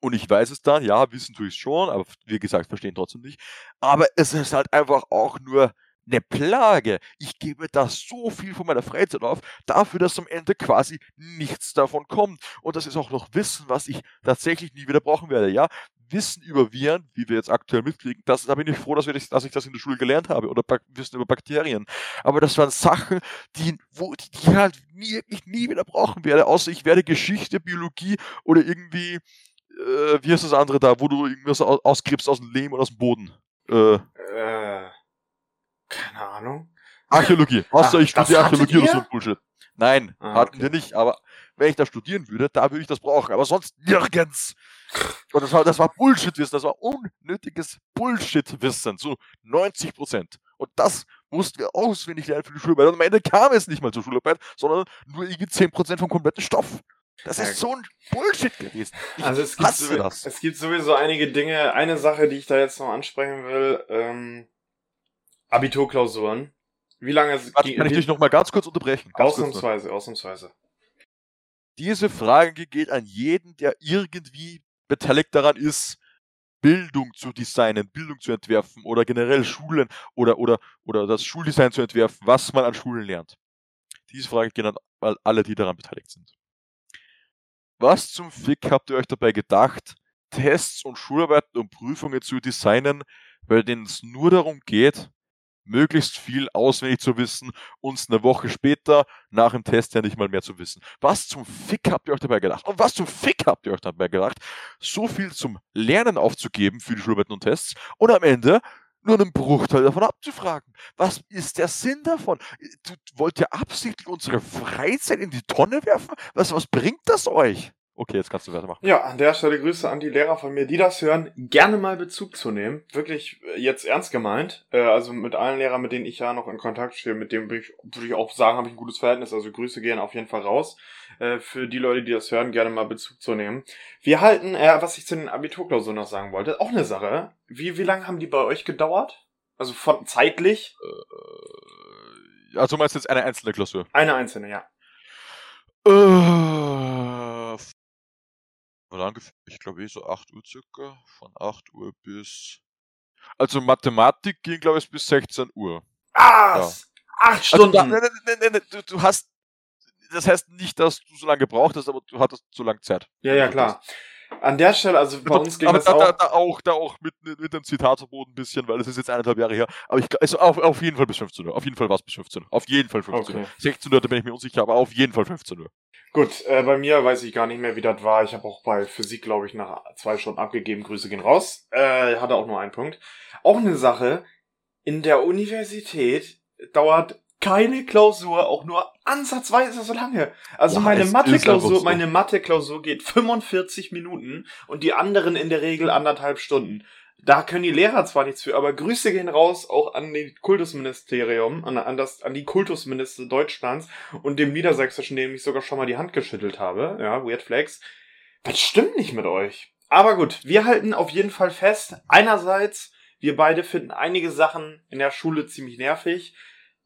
Speaker 2: und ich weiß es dann, ja, wissen tue ich es schon, aber wie gesagt, verstehen trotzdem nicht. Aber es ist halt einfach auch nur eine Plage. Ich gebe da so viel von meiner Freizeit auf, dafür, dass am Ende quasi nichts davon kommt. Und das ist auch noch Wissen, was ich tatsächlich nie wieder brauchen werde. Ja, Wissen über Viren, wie wir jetzt aktuell mitkriegen, das, da bin ich froh, dass, wir das, dass ich das in der Schule gelernt habe. Oder Wissen über Bakterien. Aber das waren Sachen, die, wo, die, die halt nie, ich nie wieder brauchen werde, außer ich werde Geschichte, Biologie oder irgendwie äh, wie heißt das andere da, wo du irgendwas ausgräbst aus dem Lehm oder aus dem Boden?
Speaker 1: Äh, äh keine Ahnung.
Speaker 2: Archäologie. Außer ich studiere Archäologie oder so ein Bullshit. Nein, ah, hatten okay. wir nicht, aber wenn ich da studieren würde, da würde ich das brauchen, aber sonst nirgends. Und das war, das war Bullshit-Wissen, das war unnötiges Bullshit-Wissen, so 90 Prozent. Und das mussten wir auswendig lernen für die Schularbeit. Und am Ende kam es nicht mal zur Schularbeit, sondern nur irgendwie 10 Prozent vom kompletten Stoff. Das ist so ein Bullshit gewesen.
Speaker 1: Ich also es gibt, so, das. es gibt sowieso einige Dinge. Eine Sache, die ich da jetzt noch ansprechen will, ähm, Abiturklausuren. Wie lange
Speaker 2: Warte, kann ich dich noch mal ganz kurz unterbrechen?
Speaker 1: Ganz ausnahmsweise, kurz ausnahmsweise.
Speaker 2: Diese Frage geht an jeden, der irgendwie beteiligt daran ist, Bildung zu designen, Bildung zu entwerfen oder generell Schulen oder, oder, oder das Schuldesign zu entwerfen, was man an Schulen lernt. Diese Frage geht an alle, die daran beteiligt sind. Was zum Fick habt ihr euch dabei gedacht, Tests und Schularbeiten und Prüfungen zu designen, bei denen es nur darum geht, möglichst viel auswendig zu wissen, uns eine Woche später nach dem Test ja nicht mal mehr zu wissen. Was zum Fick habt ihr euch dabei gedacht? Und was zum Fick habt ihr euch dabei gedacht, so viel zum Lernen aufzugeben für die Schularbeiten und Tests und am Ende nur einen Bruchteil davon abzufragen. Was ist der Sinn davon? Du wollt ja absichtlich unsere Freizeit in die Tonne werfen? Was, was bringt das euch? Okay, jetzt kannst du weitermachen.
Speaker 1: Ja, an der Stelle Grüße an die Lehrer von mir, die das hören, gerne mal Bezug zu nehmen. Wirklich äh, jetzt ernst gemeint. Äh, also mit allen Lehrern, mit denen ich ja noch in Kontakt stehe, mit denen würde ich, würde ich auch sagen, habe ich ein gutes Verhältnis. Also Grüße gehen auf jeden Fall raus. Äh, für die Leute, die das hören, gerne mal Bezug zu nehmen. Wir halten, was ich zu den Abiturklausuren noch sagen wollte, auch eine Sache. Wie, wie lange haben die bei euch gedauert? Also von zeitlich?
Speaker 2: Also meinst du jetzt eine einzelne Klausur?
Speaker 1: Eine einzelne, ja.
Speaker 2: Äh, ich glaube eh so 8 Uhr circa. Von 8 Uhr bis. Also Mathematik ging, glaube ich, bis 16 Uhr.
Speaker 1: Ah! Ja. Acht Stunden! Also,
Speaker 2: da, ne, ne, ne, du, du hast. Das heißt nicht, dass du so lange gebraucht hast, aber du hattest so lange Zeit.
Speaker 1: Ja, ja, klar. An der Stelle, also bei uns ging
Speaker 2: aber
Speaker 1: das
Speaker 2: da,
Speaker 1: auch...
Speaker 2: Da, da auch, da auch mit, mit dem Zitatverbot ein bisschen, weil es ist jetzt eineinhalb Jahre her. Aber ich also auf, auf jeden Fall bis 15 Uhr. Auf jeden Fall war es bis 15 Uhr. Auf jeden Fall 15 okay. Uhr. 16 Uhr, da bin ich mir unsicher, aber auf jeden Fall 15 Uhr.
Speaker 1: Gut, äh, bei mir weiß ich gar nicht mehr, wie das war. Ich habe auch bei Physik, glaube ich, nach zwei Stunden abgegeben. Grüße gehen raus. Äh, hatte auch nur einen Punkt. Auch eine Sache. In der Universität dauert keine Klausur auch nur ansatzweise so lange. Also ja, meine Mathe-Klausur, so. meine Mathe-Klausur geht 45 Minuten und die anderen in der Regel anderthalb Stunden. Da können die Lehrer zwar nichts für, aber Grüße gehen raus auch an die Kultusministerium, an, an, das, an die Kultusminister Deutschlands und dem Niedersächsischen, dem ich sogar schon mal die Hand geschüttelt habe. Ja, Weird Flex. Das stimmt nicht mit euch. Aber gut, wir halten auf jeden Fall fest. Einerseits, wir beide finden einige Sachen in der Schule ziemlich nervig.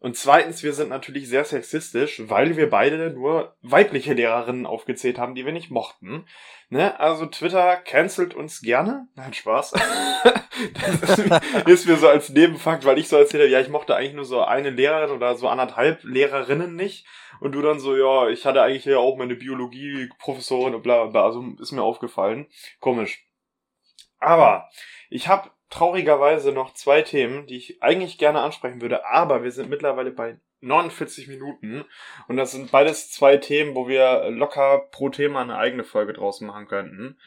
Speaker 1: Und zweitens, wir sind natürlich sehr sexistisch, weil wir beide nur weibliche Lehrerinnen aufgezählt haben, die wir nicht mochten. Ne? Also Twitter cancelt uns gerne. Nein, Spaß. [laughs] das ist, ist, mir so als Nebenfakt, weil ich so erzählt habe, ja, ich mochte eigentlich nur so eine Lehrerin oder so anderthalb Lehrerinnen nicht. Und du dann so, ja, ich hatte eigentlich ja auch meine Biologie-Professorin und bla bla. Also ist mir aufgefallen. Komisch. Aber ich habe traurigerweise noch zwei Themen, die ich eigentlich gerne ansprechen würde, aber wir sind mittlerweile bei 49 Minuten und das sind beides zwei Themen, wo wir locker pro Thema eine eigene Folge draus machen könnten.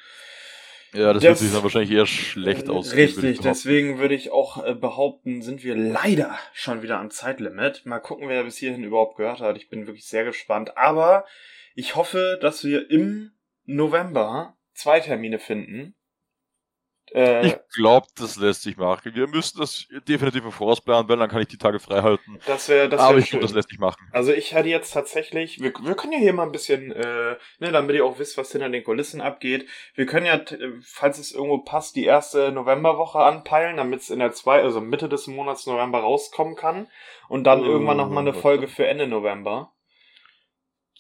Speaker 2: Ja, das, das wird sich dann wahrscheinlich eher schlecht aus.
Speaker 1: Richtig, deswegen würde ich auch äh, behaupten, sind wir leider schon wieder am Zeitlimit. Mal gucken, wer bis hierhin überhaupt gehört hat. Ich bin wirklich sehr gespannt. Aber ich hoffe, dass wir im November zwei Termine finden.
Speaker 2: Äh, ich glaube, das lässt sich machen. Wir müssen das definitiv im Voraus planen, weil dann kann ich die Tage frei halten.
Speaker 1: Das wäre das
Speaker 2: wär Aber ich glaube, das lässt sich machen.
Speaker 1: Also ich hätte jetzt tatsächlich, wir, wir können ja hier mal ein bisschen, äh, ne, damit ihr auch wisst, was hinter den Kulissen abgeht. Wir können ja, falls es irgendwo passt, die erste Novemberwoche anpeilen, damit es in der zwei, also Mitte des Monats November rauskommen kann. Und dann oh, irgendwann nochmal eine Folge für Ende November.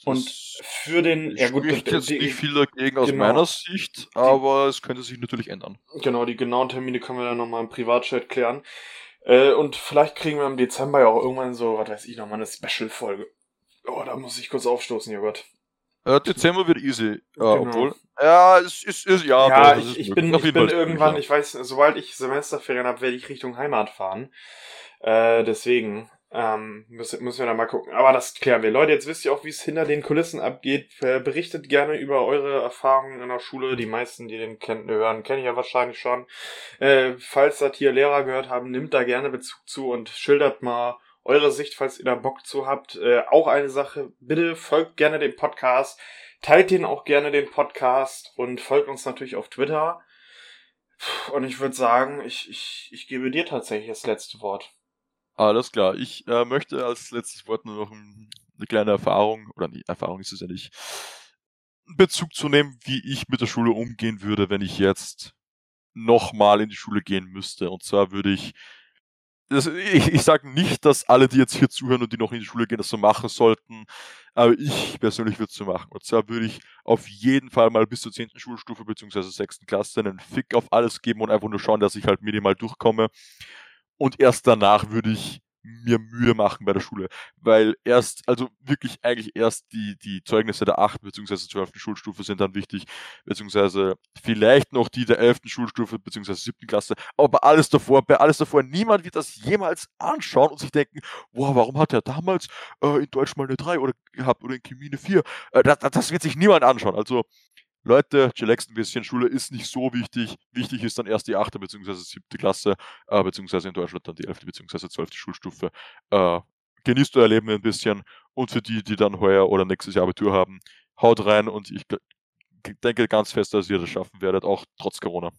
Speaker 1: Und für den,
Speaker 2: ja gut, spricht jetzt nicht viel dagegen aus genau, meiner Sicht, aber es könnte sich natürlich ändern.
Speaker 1: Genau, die genauen Termine können wir dann nochmal im Privatchat klären. Äh, und vielleicht kriegen wir im Dezember ja auch irgendwann so, was weiß ich, nochmal eine Special-Folge. Oh, da muss ich kurz aufstoßen, Jogurt.
Speaker 2: Äh, Dezember wird easy, ja, genau. obwohl. Ja, es ist, ist ja.
Speaker 1: Ja, ich, ich bin, ich bin irgendwann, ich weiß, sobald ich Semesterferien habe, werde ich Richtung Heimat fahren. Äh, deswegen, ähm, müssen, müssen wir da mal gucken. Aber das klären wir. Leute, jetzt wisst ihr auch, wie es hinter den Kulissen abgeht. Berichtet gerne über eure Erfahrungen in der Schule. Die meisten, die den kennen, hören, kenne ich ja wahrscheinlich schon. Äh, falls das hier Lehrer gehört haben, nimmt da gerne Bezug zu und schildert mal eure Sicht, falls ihr da Bock zu habt. Äh, auch eine Sache, bitte folgt gerne dem Podcast. Teilt den auch gerne den Podcast und folgt uns natürlich auf Twitter. Und ich würde sagen, ich, ich, ich gebe dir tatsächlich das letzte Wort.
Speaker 2: Alles klar. Ich äh, möchte als letztes Wort nur noch eine kleine Erfahrung, oder die Erfahrung ist es ja nicht, Bezug zu nehmen, wie ich mit der Schule umgehen würde, wenn ich jetzt nochmal in die Schule gehen müsste. Und zwar würde ich, das, ich, ich sage nicht, dass alle, die jetzt hier zuhören und die noch in die Schule gehen, das so machen sollten, aber ich persönlich würde es so machen. Und zwar würde ich auf jeden Fall mal bis zur 10. Schulstufe bzw. 6. Klasse einen Fick auf alles geben und einfach nur schauen, dass ich halt minimal durchkomme und erst danach würde ich mir Mühe machen bei der Schule, weil erst, also wirklich eigentlich erst die, die Zeugnisse der 8. bzw. 12. Schulstufe sind dann wichtig, beziehungsweise vielleicht noch die der 11. Schulstufe bzw. 7. Klasse, aber alles davor, bei alles davor, niemand wird das jemals anschauen und sich denken, wow, warum hat er damals äh, in Deutsch mal eine 3 oder gehabt oder in Chemie eine 4? Äh, das, das wird sich niemand anschauen, also Leute, chillaxt ein bisschen, Schule ist nicht so wichtig. Wichtig ist dann erst die 8. bzw. 7. Klasse, äh, beziehungsweise in Deutschland dann die 11. bzw. 12. Schulstufe. Äh, genießt euer Leben ein bisschen und für die, die dann heuer oder nächstes Jahr Abitur haben, haut rein und ich denke ganz fest, dass ihr das schaffen werdet, auch trotz Corona.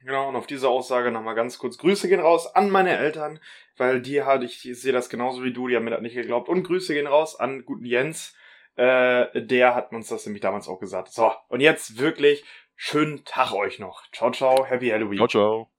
Speaker 1: Genau, und auf diese Aussage nochmal ganz kurz Grüße gehen raus an meine Eltern, weil die halt, ich sehe das genauso wie du, die haben mir das nicht geglaubt. Und Grüße gehen raus an guten Jens, äh, der hat uns das nämlich damals auch gesagt. So, und jetzt wirklich schönen Tag euch noch. Ciao, ciao, happy Halloween.
Speaker 2: Ciao, ciao.